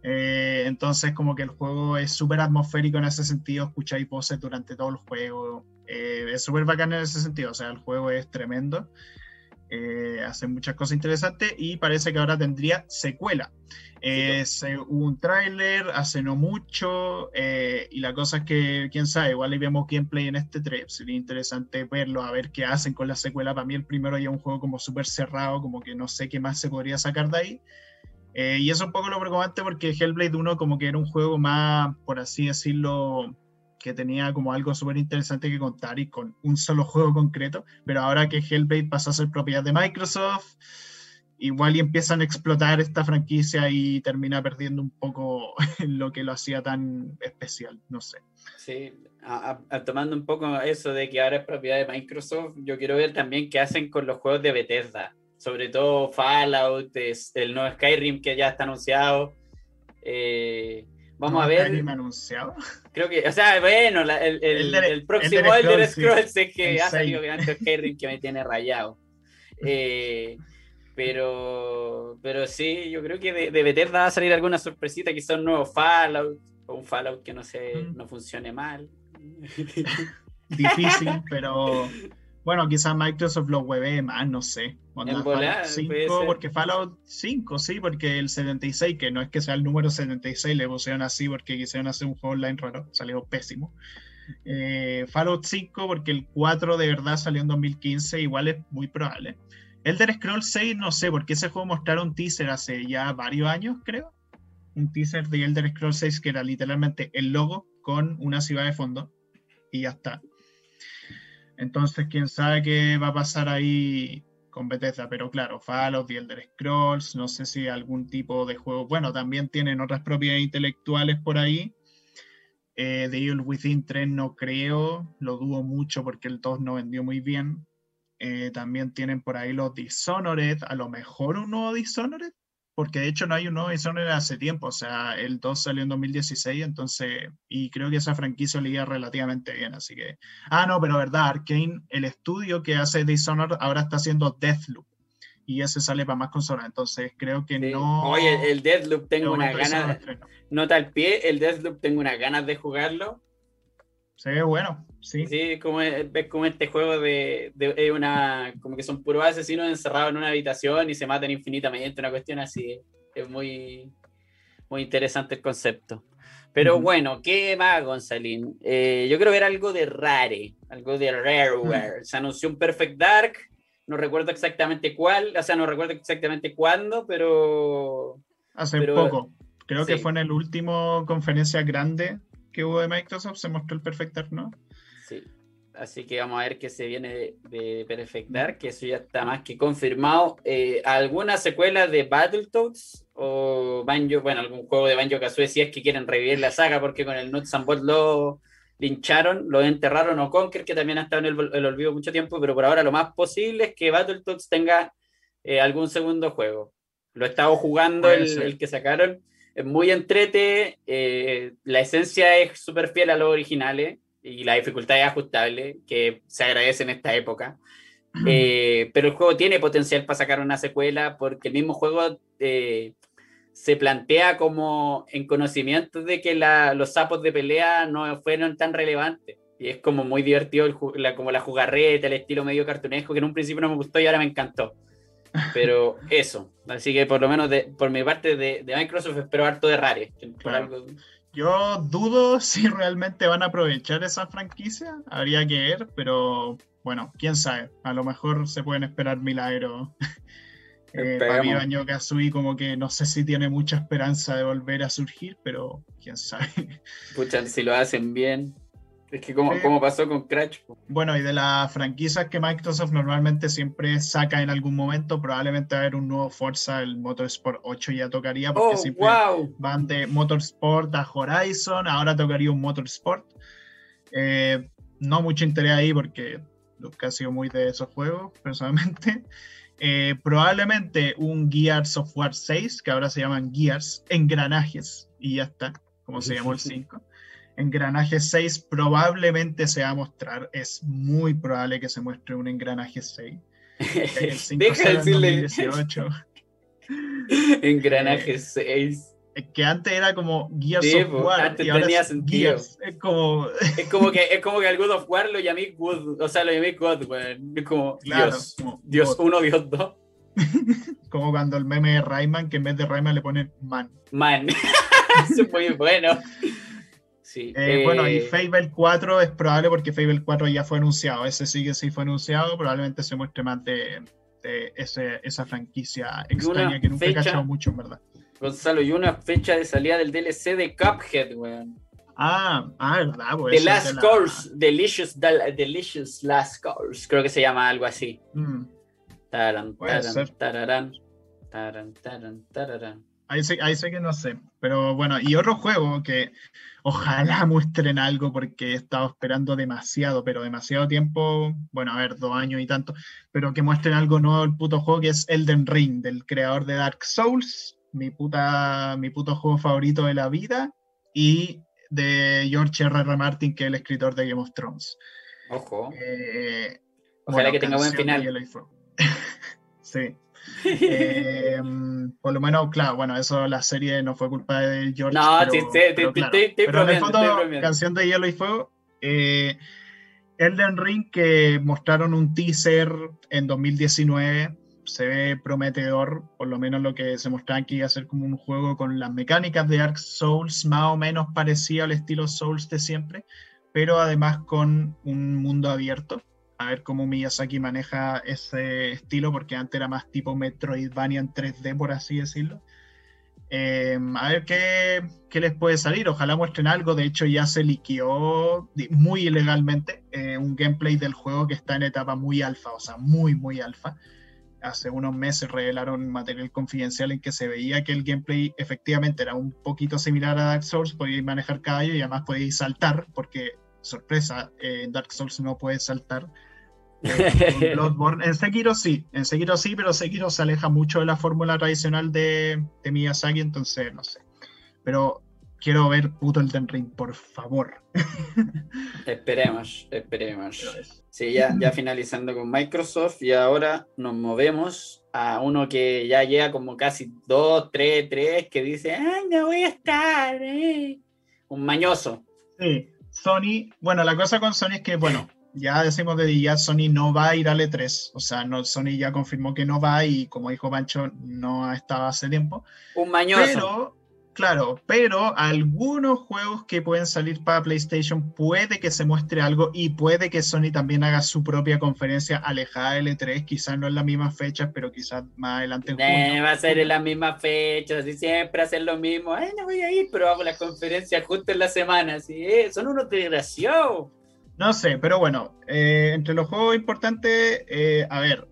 Eh, entonces como que el juego es súper atmosférico en ese sentido, escucháis voces durante todo el juego. Eh, es súper bacán en ese sentido, o sea, el juego es tremendo. Eh, hace muchas cosas interesantes y parece que ahora tendría secuela. Eh, hubo un tráiler hace no mucho eh, y la cosa es que, quién sabe, igual le vemos gameplay en este trailer, sería interesante verlo, a ver qué hacen con la secuela. Para mí el primero ya un juego como súper cerrado, como que no sé qué más se podría sacar de ahí. y eso es un poco lo preocupante porque Hellblade 1 como que era un juego más, por así decirlo, que tenía como algo súper interesante que contar y con un solo juego concreto, pero ahora que Hellblade pasó a ser propiedad de Microsoft, igual y empiezan a explotar esta franquicia y termina perdiendo un poco lo que lo hacía tan especial, no sé. Sí, tomando un poco eso de que ahora es propiedad de Microsoft, yo quiero ver también qué hacen con los juegos de Bethesda, sobre todo Fallout, el nuevo Skyrim que ya está anunciado. Eh, Vamos a ver. anunciado? Creo que, o sea, bueno, el, el, el, próximo Elder Scrolls, es que ha salido grande Skyrim que me tiene rayado. Eh, pero, pero sí, yo creo que de, de, Bethesda va a salir alguna sorpresita, quizás un nuevo Fallout, o un Fallout que no se, mm. no funcione mal. Difícil, pero bueno, quizás Microsoft lo hueve más, no sé. Fallout 5, porque Fallout 5, sí, porque el 76, que no es que sea el número 76, le pusieron así porque quisieron hacer un juego online raro, salió pésimo. Eh, Fallout 5, porque el 4 de verdad salió en 2015, igual es muy probable. Elder Scrolls 6, no sé, porque ese juego mostraron un teaser hace ya varios años, creo. Un teaser de Elder Scrolls 6 que era literalmente el logo con una ciudad de fondo. Y ya está. Entonces, quién sabe qué va a pasar ahí con Bethesda, pero claro, Fallout y Elder Scrolls, no sé si algún tipo de juego, bueno, también tienen otras propiedades intelectuales por ahí. Eh, The Evil Within 3 no creo, lo dudo mucho porque el 2 no vendió muy bien. Eh, también tienen por ahí los Dishonored, a lo mejor un nuevo Dishonored, porque de hecho no hay un nuevo Dishonored hace tiempo, o sea, el 2 salió en 2016, entonces, y creo que esa franquicia le iba relativamente bien, así que, ah, no, pero verdad, Arkane, el estudio que hace Dishonored ahora está haciendo Deathloop, y ese sale para más consolas. Entonces creo que no. Oye, el Deathloop tengo una ganas. Nota al pie, el Deathloop tengo unas ganas de jugarlo. Se ve bueno, sí. Sí, como ves como este juego de, de, una. como que son puros asesinos encerrados en una habitación y se matan infinitamente, una cuestión así. Es muy, muy interesante el concepto. Pero bueno, ¿qué más, Gonzalín? Eh, yo creo que era algo de Rare, algo de Rareware. Se anunció un Perfect Dark, no recuerdo exactamente cuál, o sea, no recuerdo exactamente cuándo, pero... Hace poco, creo que fue en el último conferencia grande que hubo de Microsoft, se mostró el Perfect Dark, ¿no? Sí. Así que vamos a ver qué se viene de, Perfect Dark, que eso ya está más que confirmado. Eh, ¿Alguna secuela de Battletoads o Banjo, bueno, algún juego de Banjo Kazooie si es que quieren revivir la saga porque con el Nuts and Bolts lo lincharon, lo enterraron o Conker, que también ha estado en el, olvido mucho tiempo, pero por ahora lo más posible es que Battletoads tenga eh, algún segundo juego. Lo he estado jugando el, que sacaron, es muy entrete, eh, la esencia es súper fiel a los originales y la dificultad es ajustable, que se agradece en esta época. Eh, pero el juego tiene potencial para sacar una secuela porque el mismo juego eh, se plantea como en conocimiento de que los sapos de pelea no fueron tan relevantes. Y es como muy divertido la, como la jugarreta, el estilo medio cartunesco, que en un principio no me gustó y ahora me encantó. Pero eso. Así que por lo menos de, por mi parte de, Microsoft espero harto de Rare. Yo dudo si realmente van a aprovechar esa franquicia. Habría que ver, pero bueno, quién sabe. A lo mejor se pueden esperar milagros. eh, para mí, Baño Kazooie, como que no sé si tiene mucha esperanza de volver a surgir, pero quién sabe. Pucha, si lo hacen bien. Es que como, pasó con Crash. Bueno, y de las franquicias que Microsoft normalmente siempre saca en algún momento, probablemente va a haber un nuevo Forza, el Motorsport 8 ya tocaría, porque oh, siempre van de Motorsport a Horizon, ahora tocaría un Motorsport. Eh, no mucho interés ahí porque que ha sido muy de esos juegos, personalmente. Eh, probablemente un Gears of War 6, que ahora se llaman Gears, engranajes, y ya está, como se llamó el 5. Engranaje 6 probablemente se va a mostrar, es muy probable que se muestre un engranaje 6. El 5 Deja de decirle. engranaje 6 que antes era como Gears of War. Antes y ahora tenía sentido. Es como... es como que es como que al God of War lo llamé God, o sea, lo llamé God, weón. Es como Dios. Dios 1, Dios 2. como cuando el meme de Rayman, que en vez de Rayman le ponen Man. Man. Eso es muy bueno. Sí, eh, Bueno, y eh, Fable 4 es probable porque Fable 4 ya fue anunciado. Ese sí que sí fue anunciado. Probablemente se muestre más de, de ese, esa franquicia extraña que nunca he cachado mucho, en verdad. Gonzalo, y una fecha de salida del DLC de Cuphead, weón. Ah, ah, verdad, pues. The Last Course, Delicious, Delicious Last Course, creo que se llama algo así. Mm. Taran, taran, taran, taran, Ahí sé, ahí sé que no sé, pero bueno, y otro juego que ojalá muestren algo porque he estado esperando demasiado, pero demasiado tiempo, bueno, a ver, dos años y tanto, pero que muestren algo nuevo el puto juego que es Elden Ring, del creador de Dark Souls, mi, puta, mi puto juego favorito de la vida, y de George R. R. Martin, que es el escritor de Game of Thrones. Ojo. Eh, Ojalá que tenga buen final. sí. Eh, por lo menos, claro, bueno, eso la serie no fue culpa de George. No, pero, sí, sí, pero, claro. pero en el fondo, canción de Hielo y Fuego, eh, Elden Ring que mostraron un teaser en 2019 se ve prometedor, por lo menos lo que se mostraba aquí, iba a ser como un juego con las mecánicas de Dark Souls, más o menos parecido al estilo Souls de siempre, pero además con un mundo abierto. A ver cómo Miyazaki maneja ese estilo, porque antes era más tipo Metroidvania en 3D, por así decirlo. Em, a ver qué, qué, les puede salir. Ojalá muestren algo. De hecho, ya se liqueó muy ilegalmente eh, un gameplay del juego que está en etapa muy alfa, o sea, muy, muy alfa hace unos meses revelaron material confidencial en que se veía que el gameplay efectivamente era un poquito similar a Dark Souls, podíais manejar caballo y además podíais saltar, porque, sorpresa, en Dark Souls no puedes saltar. Eh, en Sekiro sí, en Sekiro sí, pero Sekiro se aleja mucho de la fórmula tradicional de, de Miyazaki, entonces no sé. Pero quiero ver puto Elden Ring, por favor. Esperemos, esperemos. Sí, ya, ya finalizando con Microsoft y ahora nos movemos a uno que ya llega como casi 2, 3, 3, que dice, ay, no voy a estar. Eh". Un mañoso. Sí, Sony, bueno, la cosa con Sony es que, bueno, ya decimos que ya Sony no va a ir al E3, o sea, no, Sony ya confirmó que no va y como dijo Pancho, no ha estado hace tiempo. Un mañoso. Pero Claro, pero algunos juegos que pueden salir para PlayStation puede que se muestre algo y puede que Sony también haga su propia conferencia alejada del E3, quizás no en las mismas fechas, pero quizás más adelante. En va a ser en las mismas fechas, y siempre hacen lo mismo. Ay, no voy a ir, pero hago la conferencia justo en la semana. ¿sí? Eh, son unos desgraciados. No sé, pero bueno, eh, entre los juegos importantes, eh, a ver,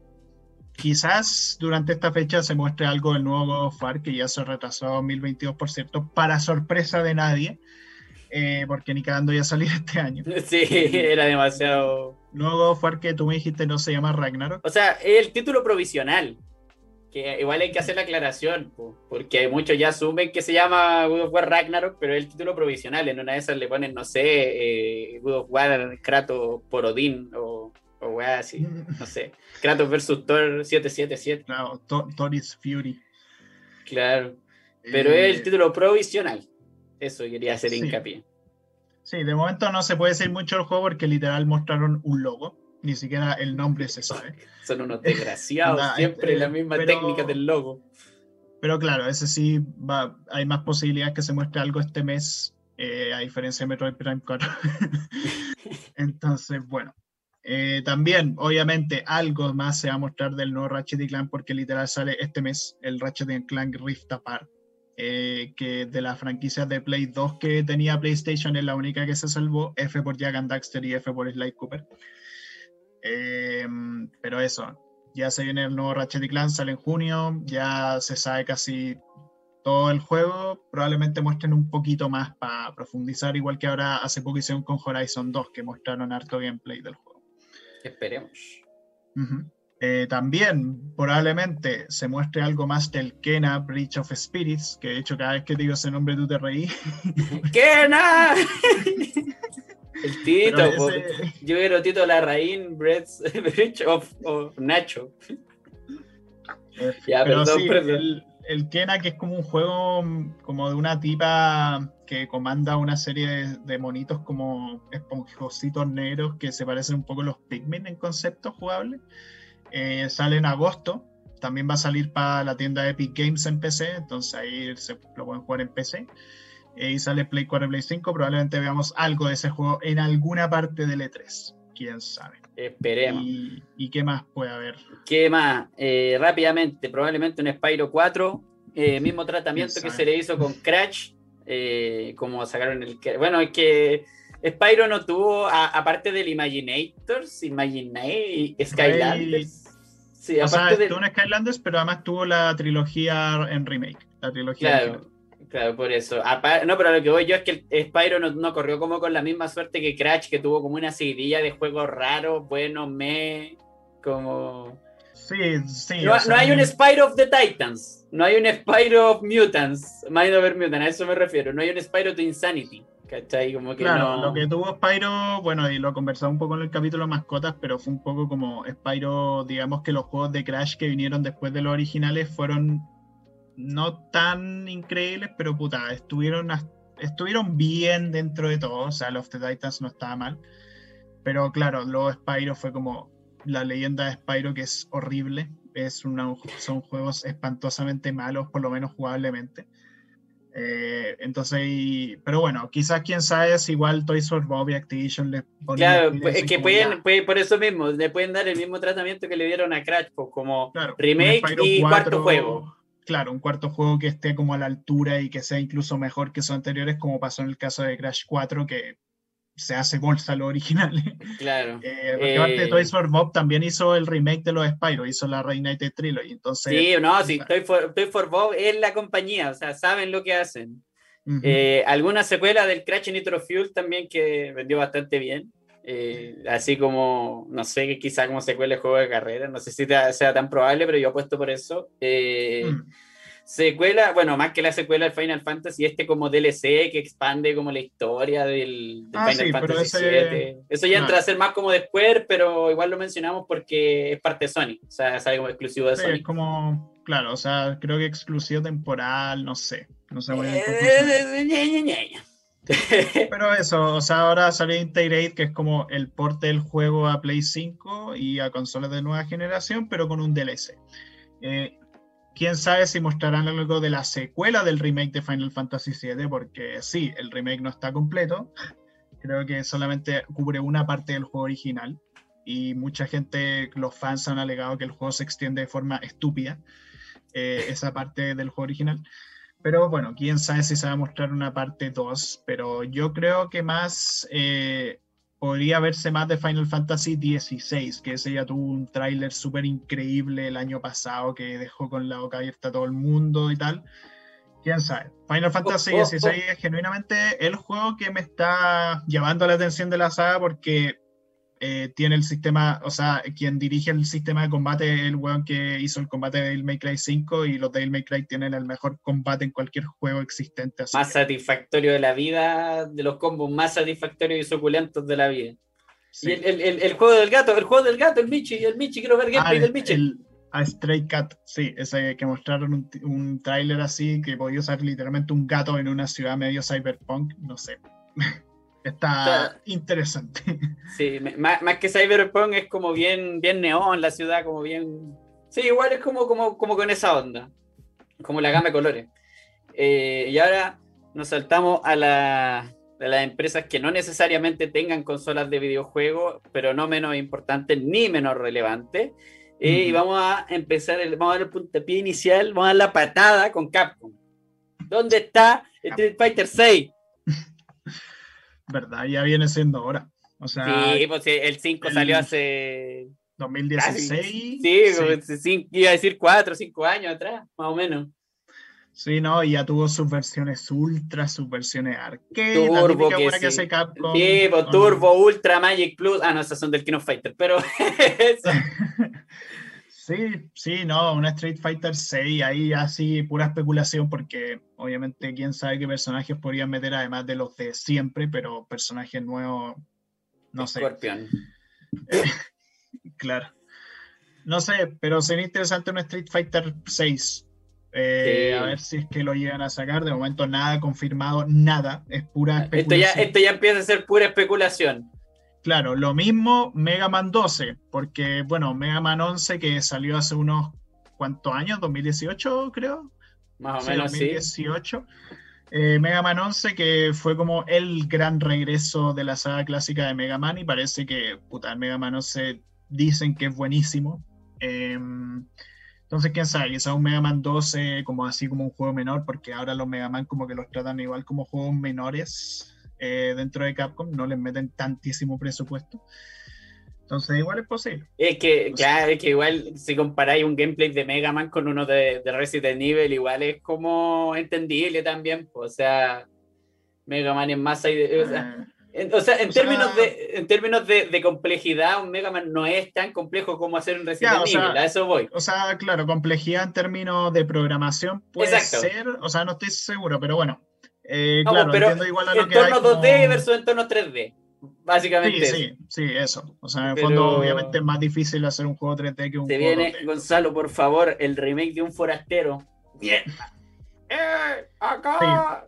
Quizás durante esta fecha se muestre algo del nuevo God of War, que ya se retrasó a 2022, por cierto, para sorpresa de nadie, eh, porque ni cagando ya salir este año. Sí, era demasiado. Nuevo God of War que tú me dijiste no se llama Ragnarok. O sea, es el título provisional. Que igual hay que hacer la aclaración, porque muchos ya asumen que se llama God of War Ragnarok, pero es el título provisional. En una de esas le ponen, no sé, eh, God of War Kratos por Odín o o weá así, no sé. Kratos versus Thor 777. Claro, Thor, is Fury. Claro. Pero es el eh, título provisional. Eso quería hacer hincapié. Sí, de momento no se puede decir mucho el juego porque literal mostraron un logo. Ni siquiera el nombre se sabe. Son unos desgraciados, siempre la misma técnica del logo. Pero claro, ese sí va, hay más posibilidades que se muestre algo este mes, eh, a diferencia de Metroid Prime 4. Entonces, bueno, eh, también, obviamente, algo más se va a mostrar del nuevo Ratchet Clank porque literal sale este mes el Ratchet Clank Rift Apart, eh, que de las franquicias de Play 2 que tenía PlayStation es la única que se salvó, F por Jack and Daxter y F por Sly Cooper. Eh, pero eso, ya se viene el nuevo Ratchet Clank, sale en junio, ya se sabe casi todo el juego, probablemente muestren un poquito más para profundizar, igual que ahora hace poco hicieron con Horizon 2, que mostraron harto gameplay del juego. Esperemos. Eh, también probablemente se muestre algo más del Kena Breach of Spirits, que de hecho cada vez que digo ese nombre tú te reí. ¡Kena! El Tito, yo quiero Tito Larraín, Breach of, Nacho. ya, pero perdón, El, el, Kena, que es como un juego como de una tipa que comanda una serie de, monitos como esponjositos negros que se parecen un poco a los Pikmin en concepto jugable. Eh, sale en agosto. También va a salir para la tienda Epic Games en PC, entonces ahí se lo pueden jugar en PC. Eh, y sale Play 4 y Play 5. Probablemente veamos algo de ese juego en alguna parte del E3. Quién sabe. Esperemos. ¿Y, qué más puede haber? ¿Qué más? Eh, rápidamente, probablemente un Spyro 4. mismo tratamiento que se le hizo con Crash eh, como sacaron el... Bueno, es que Spyro no tuvo, aparte del Imaginators, Imaginate, Skylanders. Sí, o sea, tuvo un Skylanders, pero además tuvo la trilogía en remake. La trilogía claro, claro, por eso. no, pero lo que voy yo es que el Spyro no, corrió como con la misma suerte que Crash, que tuvo como una seguidilla de juegos raros, buenos, me, como Sí, sí. No, hay un Spyro of the Titans. No hay un Spyro of Mutants. Mind over Mutant, a eso me refiero. No hay un Spyro to Insanity. ¿Cachai? Como que claro, lo que tuvo Spyro, bueno, y lo conversado un poco en el capítulo mascotas, pero fue un poco como Spyro, digamos que los juegos de Crash que vinieron después de los originales fueron no tan increíbles, pero puta, estuvieron, estuvieron bien dentro de todo. O sea, of the Titans no estaba mal. Pero claro, luego Spyro fue como, la leyenda de Spyro, que es horrible. Es una, son juegos espantosamente malos, por lo menos jugablemente. Eh, entonces, pero bueno, quizás quién sabe si igual Toys for Bob y Activision le ponen. Claro, es que pueden, por eso mismo, le pueden dar el mismo tratamiento que le dieron a Crash, pues, como remake y cuarto juego. Claro, un cuarto juego que esté como a la altura y que sea incluso mejor que sus anteriores, como pasó en el caso de Crash 4, que se hace bolsa lo original. Claro. Eh, porque aparte eh, Toys for Bob también hizo el remake de los Spyro, hizo la Reunited Trilogy. Entonces, sí, no, sí, Toys for, for, Bob es la compañía, o sea, saben lo que hacen. Eh, alguna secuela del Crash Nitro Fuel también que vendió bastante bien. Así como, no sé, quizá como secuela de juego de carrera, no sé si sea tan probable, pero yo apuesto por eso. Mm. secuela, bueno, más que la secuela del Final Fantasy, este como DLC que expande como la historia del, ah, Final Fantasy ese... Eso ya entra a ser más como de Square, pero igual lo mencionamos porque es parte de Sony, o sea, sale como exclusivo de sí, Sony. Es como, claro, o sea, creo que exclusivo temporal, no sé, no sé muy bien Pero eso, o sea, ahora salió Integrate, que es como el porte del juego a Play 5 y a consolas de nueva generación, pero con un DLC. Eh, quién sabe si mostrarán algo de la secuela del remake de Final Fantasy VII, porque sí, el remake no está completo. Creo que solamente cubre una parte del juego original. Y mucha gente, los fans han alegado que el juego se extiende de forma estúpida, eh, esa parte del juego original. Pero bueno, quién sabe si se va a mostrar una parte 2. Pero yo creo que más eh, podría verse más de Final Fantasy XVI, que ese ya tuvo un tráiler súper increíble el año pasado que dejó con la boca abierta a todo el mundo y tal. Quién sabe. Final Fantasy XVI es genuinamente el juego que me está llamando la atención de la saga porque eh, tiene el sistema, o sea, quien dirige el sistema de combate el weón que hizo el combate de Devil May Cry 5 y los Devil May Cry tienen el mejor combate en cualquier juego existente. más satisfactorio de la vida, de los combos más satisfactorios y suculentos de la vida. Y el, el, el, juego del gato, el juego del gato, el Michi, el Michi, quiero ver gameplay ah, del Michi. a Stray Cat, sí, ese que mostraron un, un tráiler así que podía usar literalmente un gato en una ciudad medio cyberpunk, no sé. Está interesante. Sí, más, que Cyberpunk es como bien, bien neón la ciudad, como bien. Sí, igual es como, como, como con esa onda. Como la gama de colores. Eh, y ahora nos saltamos a, la, las empresas que no necesariamente tengan consolas de videojuegos, pero no menos importantes ni menos relevantes. Eh, y vamos a empezar, el, vamos a dar el puntapié inicial, vamos a dar la patada con Capcom. ¿Dónde está Street Fighter 6? ¿Verdad? Ya viene siendo hora. O sea, sí, pues el 5 salió hace... 2016. sí, iba a decir 4 o 5 años atrás, más o menos. Sí, no, y ya tuvo sus versiones ultra, sus versiones arcade. Turbo, que, sí. hace Capcom. Sí, pues, Turbo, Ultra, Magic Plus. Ah, no, esas son del Kino Fighter, pero. Sí, sí, no, una Street Fighter 6, ahí así pura especulación, porque obviamente quién sabe qué personajes podrían meter además de los de siempre, pero personajes nuevos, no sé. claro. No sé, pero sería interesante una Street Fighter 6. Eh, a ver si es que lo llegan a sacar. De momento nada confirmado, nada. Es pura especulación. Esto ya, esto ya empieza a ser pura especulación. Claro, lo mismo Mega Man 12, porque bueno, Mega Man 11 que salió hace unos cuantos años, 2018 creo. Más o menos, 2018. Eh, Mega Man 11 que fue como el gran regreso de la saga clásica de Mega Man y parece que, puta, Mega Man 11 dicen que es buenísimo. Em, entonces, quién sabe, quizá un Mega Man 12 como así como un juego menor, porque ahora los Mega Man como que los tratan igual como juegos menores eh, dentro de Capcom, no les meten tantísimo presupuesto. Entonces, igual es posible. Es que, claro, es que igual si comparáis un gameplay de Mega Man con uno de, Resident Evil, igual es como entendible también. O sea, Mega Man es más. O sea, en, o sea, en términos, de, en términos de, complejidad, un Mega Man no es tan complejo como hacer un Resident Evil, a eso voy. O sea, claro, complejidad en términos de programación puede ser, o sea, no estoy seguro, pero bueno, eh, claro, pero entiendo igual a lo entorno 2D versus entorno 3D. Básicamente. Sí, sí, sí, eso. O sea, en el fondo, obviamente es más difícil hacer un juego 3D que un juego. Se viene, Gonzalo, por favor, el remake de un forastero. Bien. ¡Eh! ¡Acá!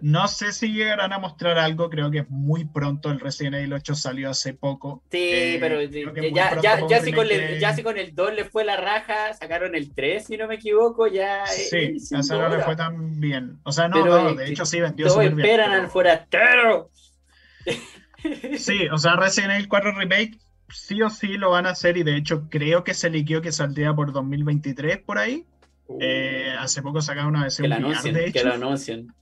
No sé si llegarán a mostrar algo, creo que es muy pronto. El Resident Evil 8 salió hace poco. Sí, eh, pero ya, ya, ya, si con el, ya, si con el, 2 le fue la raja, sacaron el 3, si no me equivoco, ya. Sí, a no le fue tan bien. O sea, no, no de hecho sí vendió súper bien. esperan al forastero. Sí, o sea, Resident Evil 4 Remake sí o sí lo van a hacer y de hecho creo que se liqueó que saldría por 2023 por ahí. Uh. Eh, hace poco sacaron una versión que, de hecho. que lo anuncien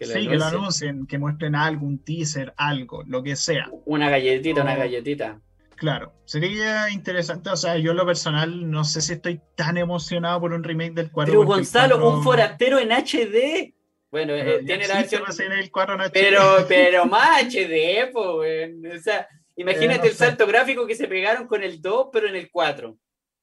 sí, que lo anuncien, que muestren algo, un teaser, algo, lo que sea. Una galletita, una galletita. Claro, sería interesante, o sea, yo en lo personal no sé si estoy tan emocionado por un remake del 4. Pero Gonzalo, un forastero en HD. Bueno, eh, tiene la versión... El 4 en HD. Pero, pero más HD, pues, o sea, imagínate el salto gráfico que se pegaron con el 2, pero en el 4.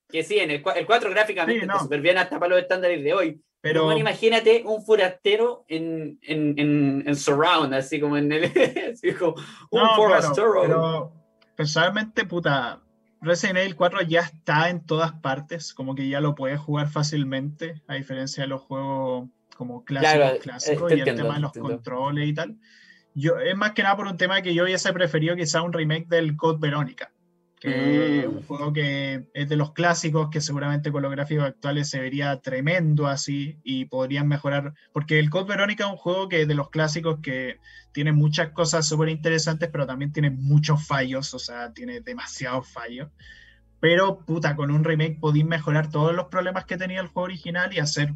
Que sí, en el, el 4 gráficamente sí, súper bien hasta para los estándares de hoy, Pero bueno, imagínate un forastero en, en, en, Surround, así como en el. así como un forastero. pero personalmente, puta, Resident Evil 4 ya está en todas partes, como que ya lo puedes jugar fácilmente, a diferencia de los juegos como clásicos, clásicos y el tema de los controles y tal. Yo, es más que nada por un tema que yo hubiese preferido quizá un remake del Code Verónica, que es mm. un juego que es de los clásicos, que seguramente con los gráficos actuales se vería tremendo así y podrían mejorar, porque el Code Verónica es un juego que de los clásicos que tiene muchas cosas súper interesantes, pero también tiene muchos fallos, o sea, tiene demasiados fallos. Pero, puta, con un remake podéis mejorar todos los problemas que tenía el juego original y hacer,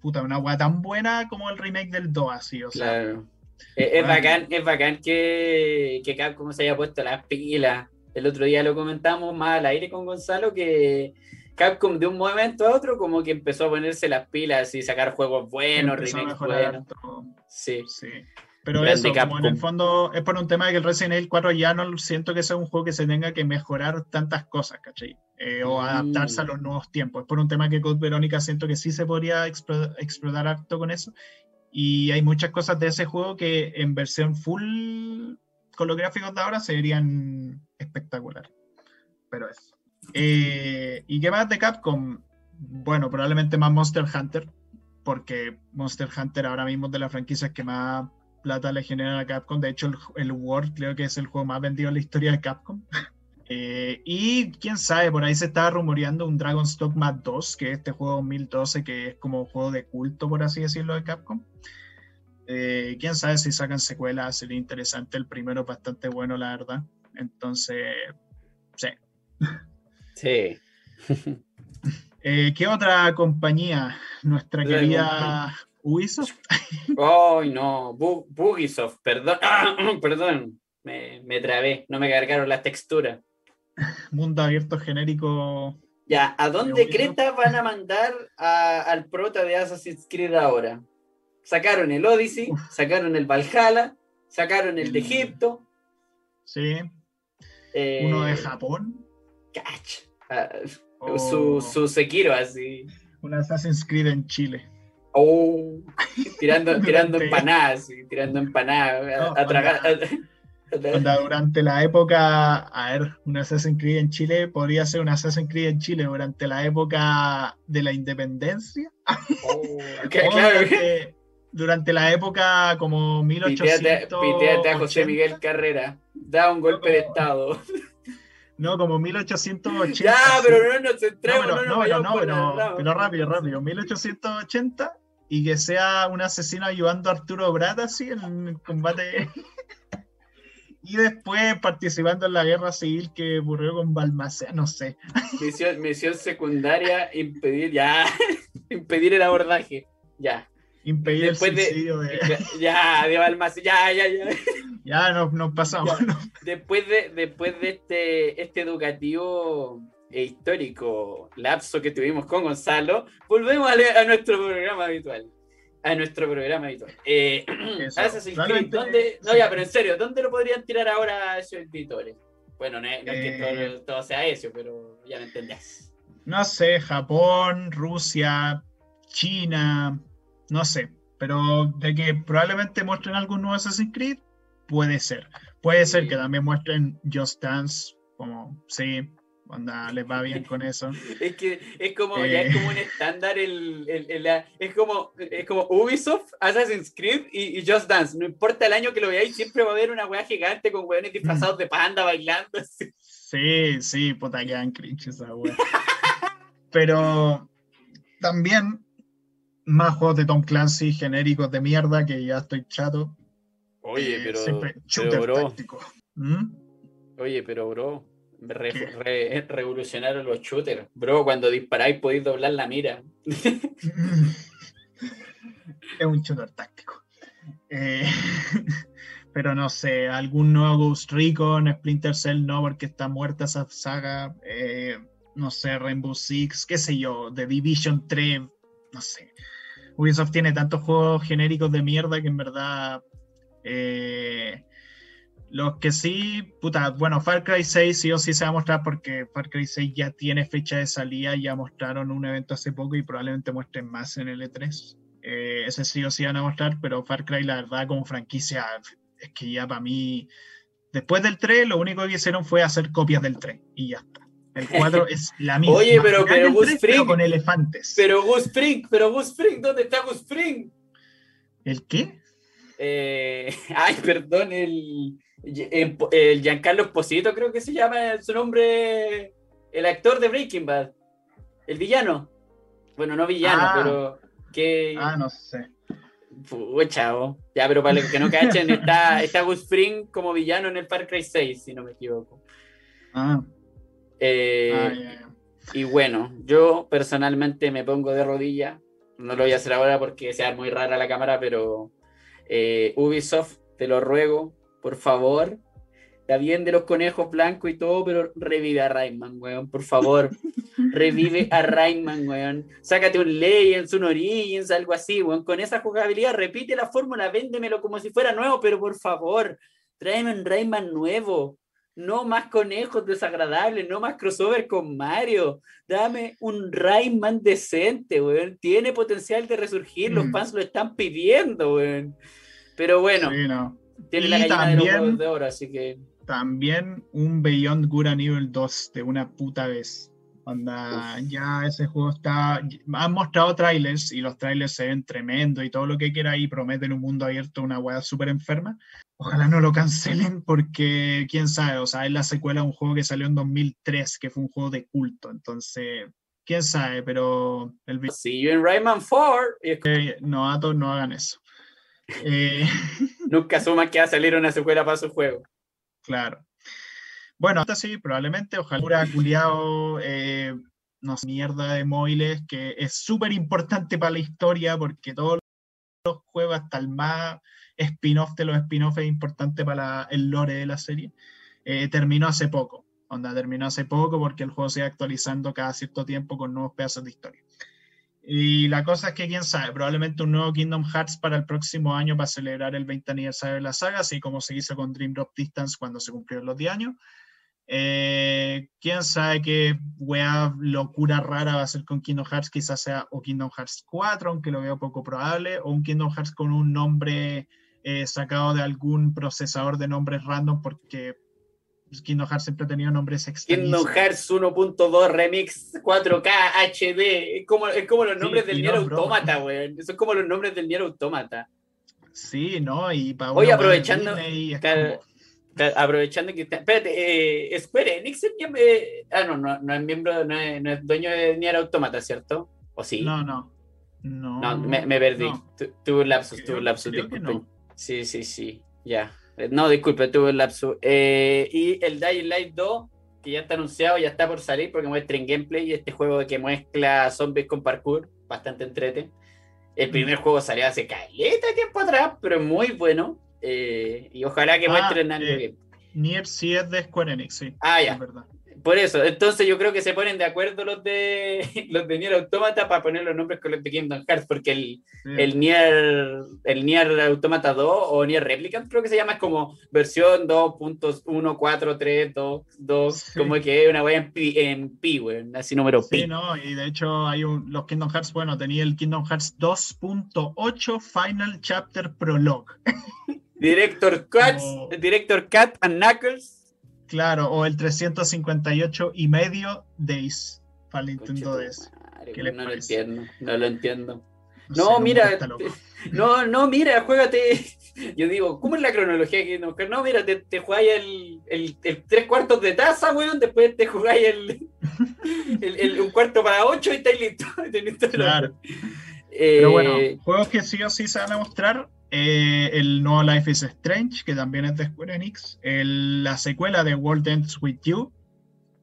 puta, una agua tan buena como el remake del 2, así, o sea. Claro. Es, bacán, es bacán que, que Capcom se haya puesto las pilas el otro día lo comentamos más al aire con Gonzalo que Capcom de un momento a otro como que empezó a ponerse las pilas y sacar juegos buenos, remakes buenos. Sí. sí. Pero eso, como en el fondo es por un tema de que el Resident Evil 4 ya no siento que sea un juego que se tenga que mejorar tantas cosas, ¿cachai? Eh, o mm. adaptarse a los nuevos tiempos. Es por un tema que Code Verónica siento que sí se podría explotar harto con eso. Y hay muchas cosas de ese juego que en versión full con los gráficos de ahora se verían espectacular. Pero eso. Eh, ¿Y qué más de Capcom? Bueno, probablemente más Monster Hunter, porque Monster Hunter ahora mismo es de las franquicias que más plata le genera a Capcom. De hecho, el, World creo que es el juego más vendido en la historia de Capcom. Eh, y quién sabe, por ahí se estaba rumoreando un Dragon's Dogma 2, que es este juego 2012 que es como juego de culto, por así decirlo, de Capcom. Eh, quién sabe si sacan secuelas, sería interesante. El primero es bastante bueno, la verdad. Entonces, sí. Sí. Eh, ¿Qué otra compañía? Nuestra querida Ubisoft. Ay, no, Bugisoft, perdón, perdón, me, me, trabé, no me cargaron las texturas. Mundo abierto genérico. Ya, ¿a dónde Creta van a mandar al prota de Assassin's Creed ahora? Sacaron el Odyssey, sacaron el Valhalla, sacaron el de Egipto. Sí. Eh, Uno de Japón. Cach. Ah, su, su Sekiro así. Un Assassin's Creed en Chile. Oh, tirando, tirando empanadas, tirando empanadas, a, tragar. durante la época, a ver, un Assassin's Creed en Chile podría ser un Assassin's Creed en Chile durante la época de la independencia. Oh, claro durante la época como 1800... Piteate, a José Miguel Carrera, da un golpe de estado. No, como 1880. Ya, pero no nos centremos, no, no, no, no, pero, pero, rápido, rápido. 1880 y que sea un asesino ayudando a Arturo Brata así en el combate. y después participando en la guerra civil que ocurrió con Balmaceda, no sé. Misión, misión secundaria, impedir, ya, impedir el abordaje, ya impedir el suicidio de, Ya, de ya, ya, ya. Ya nos, pasamos. Después de, después de este, este educativo e histórico lapso que tuvimos con Gonzalo, volvemos a, nuestro programa habitual. A nuestro programa habitual. Eh, ¿dónde? No, ya, pero en serio, ¿dónde lo podrían tirar ahora esos editores? Bueno, no es, que todo, todo, sea eso, pero ya me entendés. No sé, Japón, Rusia, China, no sé, pero de que probablemente muestren algún nuevo Assassin's Creed, puede ser. Puede ser que también muestren Just Dance, como, sí, onda, les va bien con eso. es que es como, ya es como un eh. estándar, el, es, como, es como Ubisoft, Assassin's Creed y, Just Dance. No importa el año que lo veáis, siempre va a haber una weá gigante con weones disfrazados de panda bailando. Sí, sí, puta, quedan cringe esa weá. Pero también más juegos de Tom Clancy genéricos de mierda que ya estoy chato. Oye, eh, pero. bro. ¿Mm? Oye, pero bro. revolucionaron los shooters. Bro, cuando disparáis podéis doblar la mira. es un shooter táctico. Eh, pero no sé, algún nuevo Ghost Recon, Splinter Cell no, porque está muerta esa saga. Eh, no sé, Rainbow Six, qué sé yo, The Division 3, no sé. Ubisoft tiene tantos juegos genéricos de mierda que en verdad. Eh, Los que sí, puta, bueno, Far Cry 6 sí o sí se va a mostrar porque Far Cry 6 ya tiene fecha de salida, ya mostraron un evento hace poco y probablemente muestren más en el E3. Eh, ese sí o sí van a mostrar, pero Far Cry, la verdad, como franquicia, es que ya para mí, después del 3, lo único que hicieron fue hacer copias del 3 y ya está. El 4 es la misma. Oye, pero, pero Gus Fring. con elefantes. Pero Gus Fring, pero Gus Fring, ¿dónde está Gus Fring? ¿El qué? Eh, ay, perdón, el, el Giancarlo Esposito, creo que se llama su nombre, el actor de Breaking Bad, el villano. Bueno, no villano, Ah. pero que. Ah, no sé. Puh, chavo. Ya, pero para los que no cachen, está, está Gus Fring como villano en el Far Cry 6, si no me equivoco. Ah, Eh, ah. Y bueno, yo personalmente me pongo de rodilla. No lo voy a hacer ahora porque sea muy rara la cámara, pero eh, Ubisoft, te lo ruego, por favor. Está bien de los conejos blancos y todo, pero revive a Rayman, weón, por favor. revive a Rayman, weón. Sácate un Legends, un Origins, algo así, weón. Con esa jugabilidad, repite la fórmula, véndemelo como si fuera nuevo, pero por favor, tráeme un Rayman nuevo. No más conejos desagradables, no más crossover con Mario. Dame un Rayman decente, weón. Tiene potencial de resurgir, los Mm. fans lo están pidiendo, weón. Pero bueno, Sí, no. tiene Y la gallina de los también- huevos de oro, así que. También un Beyond Good and Evil 2 de una puta vez. Onda, ya ese juego está. Han mostrado trailers y los trailers se ven tremendo y todo lo que quiera y prometen un mundo abierto, una weá súper enferma. Ojalá no lo cancelen porque quién sabe, o sea, es la secuela de un juego que salió en 2003, que fue un juego de culto. Entonces, quién sabe, pero el See you in Rayman 4. Y es como, eh, novatos no hagan eso. Eh, nunca asuman que va a salir una secuela para su juego. Claro. Bueno, hasta sí, probablemente, ojalá pura culiao, eh, no sé, mierda de móviles, que es súper importante para la historia, porque todos los juegos, hasta el más spin-off de los spin-off, es importante para la- el lore de la serie. Eh, terminó hace poco. Onda, terminó hace poco porque el juego se va actualizando cada cierto tiempo con nuevos pedazos de historia. Y la cosa es que, quién sabe, probablemente un nuevo Kingdom Hearts para el próximo año para celebrar el 20 aniversario de la saga, así como se hizo con Dream Drop Distance cuando se cumplieron los 10 años. Eh, quién sabe qué locura rara va a ser con Kingdom Hearts, quizás sea o Kingdom Hearts 4, aunque lo veo poco probable, o un Kingdom Hearts con un nombre eh, sacado de algún procesador de nombres random, porque Kingdom Hearts siempre ha tenido nombres extraños. Kingdom Hearts 1.2 Remix 4K HD. Es como, es como los nombres del Nier. Automata, weón. Son como los nombres del Nier Automata. Sí, ¿no? Y para Oye, aprovechando- Disney es Claro, como- claro, Aprovechando que está. Espérate, eh, Square Enix es miembro. eh, ah, no, no, no es miembro, no es, no es dueño de Nier Automata, ¿cierto? ¿O sí? No, no. No, No, me, me perdí. no. Tu- Tuve un lapsus, Creo- tuve un lapsus, no. Sí, sí, sí, ya. Eh, No, disculpe, tuve un lapsus. Eh, y el Dying Light 2, que ya está anunciado, ya está por salir porque muestren gameplay. Este juego que mezcla zombies con parkour, bastante entrete. El primer juego salió hace caleta tiempo atrás, pero es muy bueno. Eh, y ojalá que Ah, muestren algo eh, bien. Nier sí es de Square Enix, sí. Ah, Es ya. verdad. Por eso, entonces yo creo que se ponen de acuerdo los de los de Nier Automata para poner los nombres con los de Kingdom Hearts, porque el, Sí. el Nier, el Nier Automata 2 o Nier Replicant creo que se llama, es como versión 2.14322, Sí. como que es una wea en pi, en pi, weón, así número pi. Sí, ¿no? Y de hecho hay un, los Kingdom Hearts, bueno, tenía el Kingdom Hearts 2.8 Final Chapter Prologue. Director Como- Director Cat and Knuckles. Claro, o el 358 y medio Days para el Nintendo DS. madre, ¿Qué weón, les no lo entiendo, no lo entiendo. No, mira, está no, no, mira, juégate. Yo digo, ¿cómo es la cronología que no? No, mira, te, te jugáis el, el, el tres cuartos de taza, weón, después te jugáis el, el, un cuarto para ocho y estáis listos. Tenés todo lo- Claro. Eh, Pero bueno, juegos que sí o sí se van a mostrar. Eh, el nuevo Life is Strange, que también es de Square Enix. el- la secuela de World Ends With You.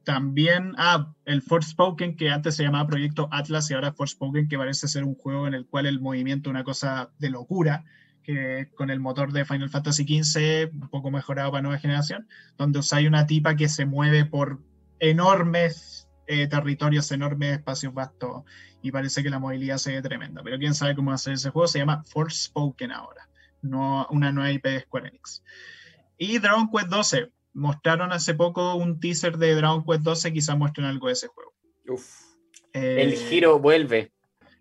También, ah, el Forspoken, que antes se llamaba Proyecto Atlas y ahora Forspoken, que parece ser un juego en el cual el movimiento es una cosa de locura, que con el motor de Final Fantasy XV, un poco mejorado para nueva generación, donde usáis una tipa que se mueve por enormes eh, territorios, enormes espacios vastos, y parece que la movilidad se ve tremenda. Pero quién sabe cómo va a ser ese juego, se llama Forspoken ahora, no una nueva IP de Square Enix. Y Dragon Quest 12. Mostraron hace poco un teaser de Dragon Quest 12, quizás muestren algo de ese juego. Uf. el eh, giro vuelve.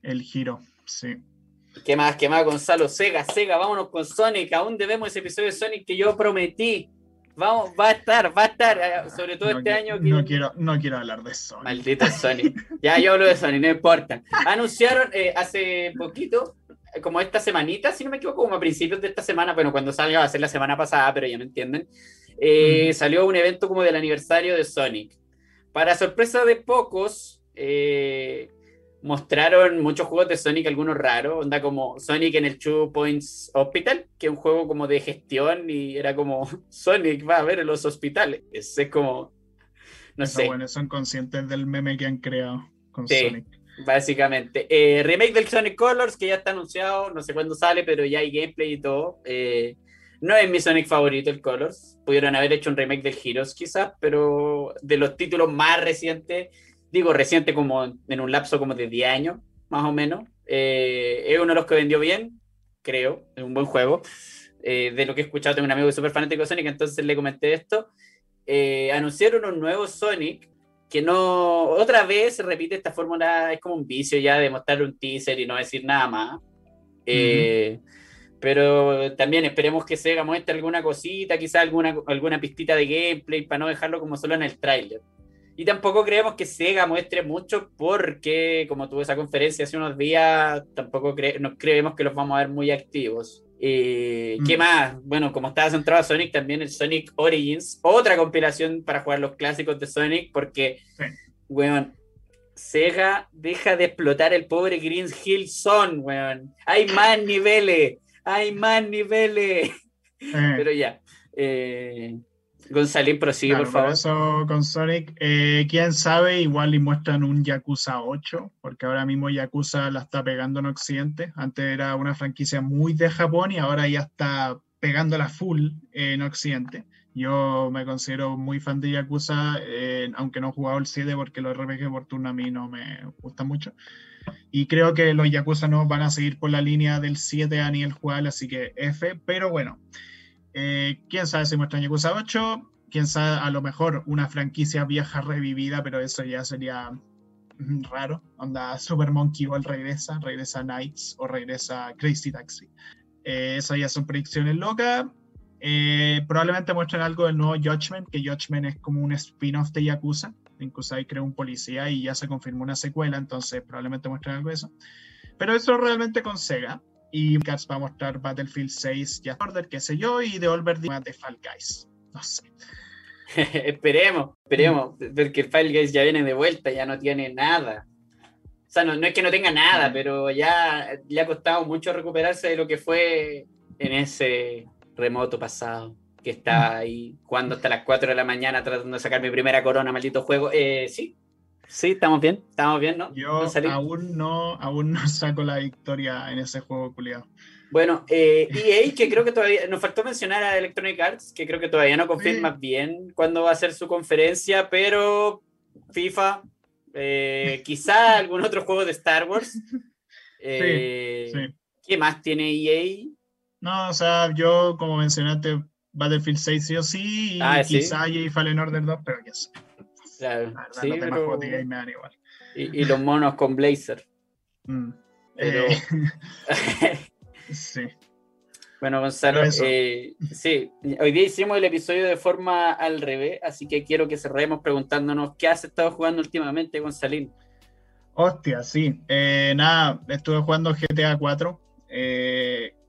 El giro, sí. ¿Qué más? ¿Qué más, Gonzalo? Sega, Sega, vámonos con Sonic. Aún debemos ese episodio de Sonic que yo prometí. Vamos, va a estar, va a estar, eh, sobre todo este año. No, quiero, no quiero hablar de Sonic. Maldito Sonic. ya yo hablo de Sonic, no importa. Anunciaron eh, hace poquito, como esta semanita, si no me equivoco, como a principios de esta semana, bueno, cuando salga va a ser la semana pasada, pero ya me entienden. Eh, salió un evento como del aniversario de Sonic. Para sorpresa de pocos, eh, mostraron muchos juegos de Sonic, algunos raros, onda como Sonic en el Two Points Hospital, que es un juego como de gestión y era como Sonic va a ver en los hospitales. Es, como, no sé. Bueno, son conscientes del meme que han creado con Sonic. Básicamente. Eh, remake del Sonic Colors, que ya está anunciado, no sé cuándo sale, pero ya hay gameplay y todo. Eh, no es mi Sonic favorito el Colors. Pudieron haber hecho un remake del Heroes quizás, pero de los títulos más recientes, digo reciente como en un lapso como de 10 años, más o menos, eh, es uno de los que vendió bien, creo, es un buen juego. Eh, de lo que he escuchado, tengo un amigo súper fanático de Sonic, entonces le comenté esto. Eh, anunciaron un nuevo Sonic que no, otra vez repite esta fórmula, es como un vicio ya de mostrar un teaser y no decir nada más. Pero también esperemos que Sega muestre alguna cosita, quizá alguna, alguna pistita de gameplay para no dejarlo como solo en el tráiler. Y tampoco creemos que Sega muestre mucho porque, como tuvo esa conferencia hace unos días, tampoco nos creemos que los vamos a ver muy activos. Eh, ¿Qué mm. más? Bueno, como estaba centrado a Sonic, también el Sonic Origins, otra compilación para jugar los clásicos de Sonic, porque, bueno, Sega deja de explotar el pobre Green Hill Zone, weón. Hay más niveles hay más niveles. Eh. Pero ya. Eh, González, prosigue, por favor. eso con Sonic, eh, quién sabe, igual y muestran un Yakuza 8, porque ahora mismo Yakuza la está pegando en Occidente. Antes era una franquicia muy de Japón y ahora ya está pegándola full en Occidente. Yo me considero muy fan de Yakuza, eh, aunque no he jugado el 7 porque los RPG por turno a mí no me gustan mucho. Y creo que los Yakuza no van a seguir por la línea del 7 a nivel jugar, así que F. Pero bueno, eh, quién sabe si muestran Yakuza 8, quién sabe, a lo mejor una franquicia vieja revivida, pero eso ya sería raro. Onda Super Monkey Ball regresa, regresa Knights o regresa Crazy Taxi. Eh, esas ya son predicciones locas. Eh, probablemente muestren algo del nuevo Judgment, que Judgment es como un spin-off de Yakuza. Incluso ahí creó un policía y ya se confirmó una secuela, entonces probablemente muestren algo de eso. Pero eso realmente con Sega. Y Cats va a mostrar Battlefield 6, ya Order, qué sé yo, y de Olver de Fall Guys. No sé. esperemos, esperemos, porque el Fall Guys ya viene de vuelta, ya no tiene nada. O sea, no, no es que no tenga nada, mm. pero ya le ha costado mucho recuperarse de lo que fue en ese remoto pasado que está mm. ahí jugando hasta las 4 de la mañana tratando de sacar mi primera corona, maldito juego. Eh, sí, sí, estamos bien, estamos bien, ¿no? Yo aún, no, aún no saco la victoria en ese juego culiado. Bueno, eh, EA, que creo que todavía, nos faltó mencionar a Electronic Arts, que creo que todavía no confirma bien cuándo va a ser su conferencia, pero FIFA, eh, quizá algún otro juego de Star Wars. Eh, sí, ¿Qué más tiene EA? No, o sea, yo, como mencionaste, Battlefield 6 sí o sí, y ah, quizá y Fallen Order 2, pero ya sé. Claro, sí, pero... y, me dan igual. Y, los monos con Blazer. Mm. Pero... Eh, sí. Bueno, Gonzalo, eh, sí, hoy día hicimos el episodio de forma al revés, así que quiero que cerremos preguntándonos qué has estado jugando últimamente, Gonzalín. Hostia, sí. Eh, nada, estuve jugando GTA 4.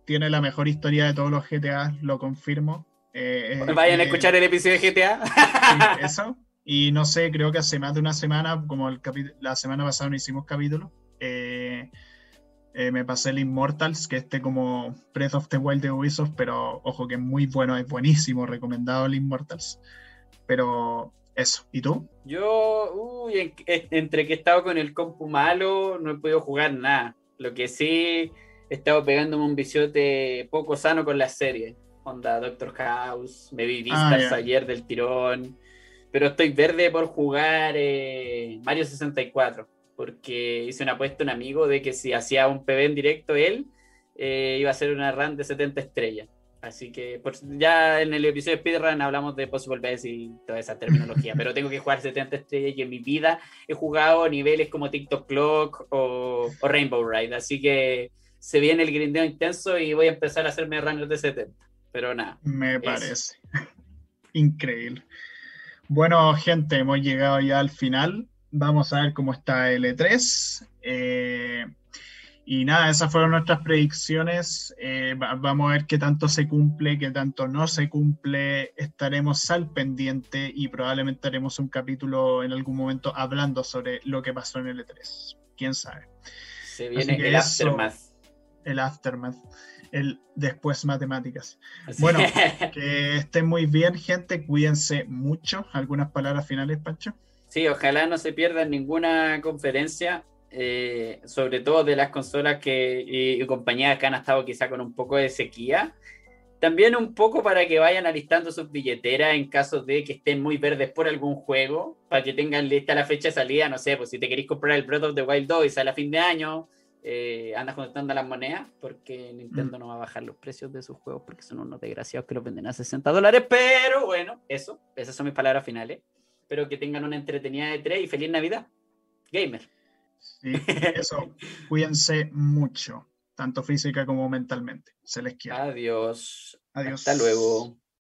tiene la mejor historia de todos los GTA, lo confirmo. Eh, Vayan a eh, escuchar el episodio de GTA. eso. Y no sé, creo que hace más de una semana, como el la semana pasada no hicimos capítulo, eh, me pasé el Immortals, que este como Breath of the Wild de Ubisoft, pero ojo que es muy bueno, es buenísimo, recomendado el Immortals. Pero eso, ¿y tú? Yo, uy, entre que he estado con el compu malo, no he podido jugar nada. Lo que sí, he estado pegándome un viciote poco sano con las series onda Doctor House, me vi ah, vistas ayer del tirón, pero estoy verde por jugar eh, Mario 64, porque hice una apuesta a un amigo de que si hacía un PB en directo él, eh, iba a ser una run de 70 estrellas. Así que ya en el episodio de Speedrun hablamos de Possible Best y toda esa terminología, pero tengo que jugar 70 estrellas y en mi vida he jugado niveles como TikTok Clock o, Rainbow Ride, así que se viene el grindeo intenso y voy a empezar a hacerme rangos de 70, pero nada. Me parece. Increíble. Bueno, gente, hemos llegado ya al final. Vamos a ver cómo está el E3. Eh, y nada, esas fueron nuestras predicciones. Eh, vamos a ver qué tanto se cumple, qué tanto no se cumple. Estaremos al pendiente y probablemente haremos un capítulo en algún momento hablando sobre lo que pasó en el E3. ¿Quién sabe? Se viene el aftermath. El aftermath. El después matemáticas. Bueno, que estén muy bien, gente. Cuídense mucho. ¿Algunas palabras finales, Pancho? Sí, ojalá no se pierdan ninguna conferencia eh, sobre todo de las consolas que, y, compañías que han estado quizá con un poco de sequía. También un poco para que vayan alistando sus billeteras en caso de que estén muy verdes por algún juego, para que tengan lista la fecha de salida, no sé, pues si te queréis comprar el Breath of the Wild 2 y sale a fin de año, eh, andas juntando las monedas, porque Nintendo mm. no va a bajar los precios de sus juegos, porque son unos desgraciados que los venden a 60 dólares, pero bueno, eso, esas son mis palabras finales. Espero que tengan una entretenida de 3 y feliz Navidad. Gamer. Sí, eso, cuídense mucho, tanto física como mentalmente. Se les quiere. Adiós. Adiós. Hasta luego.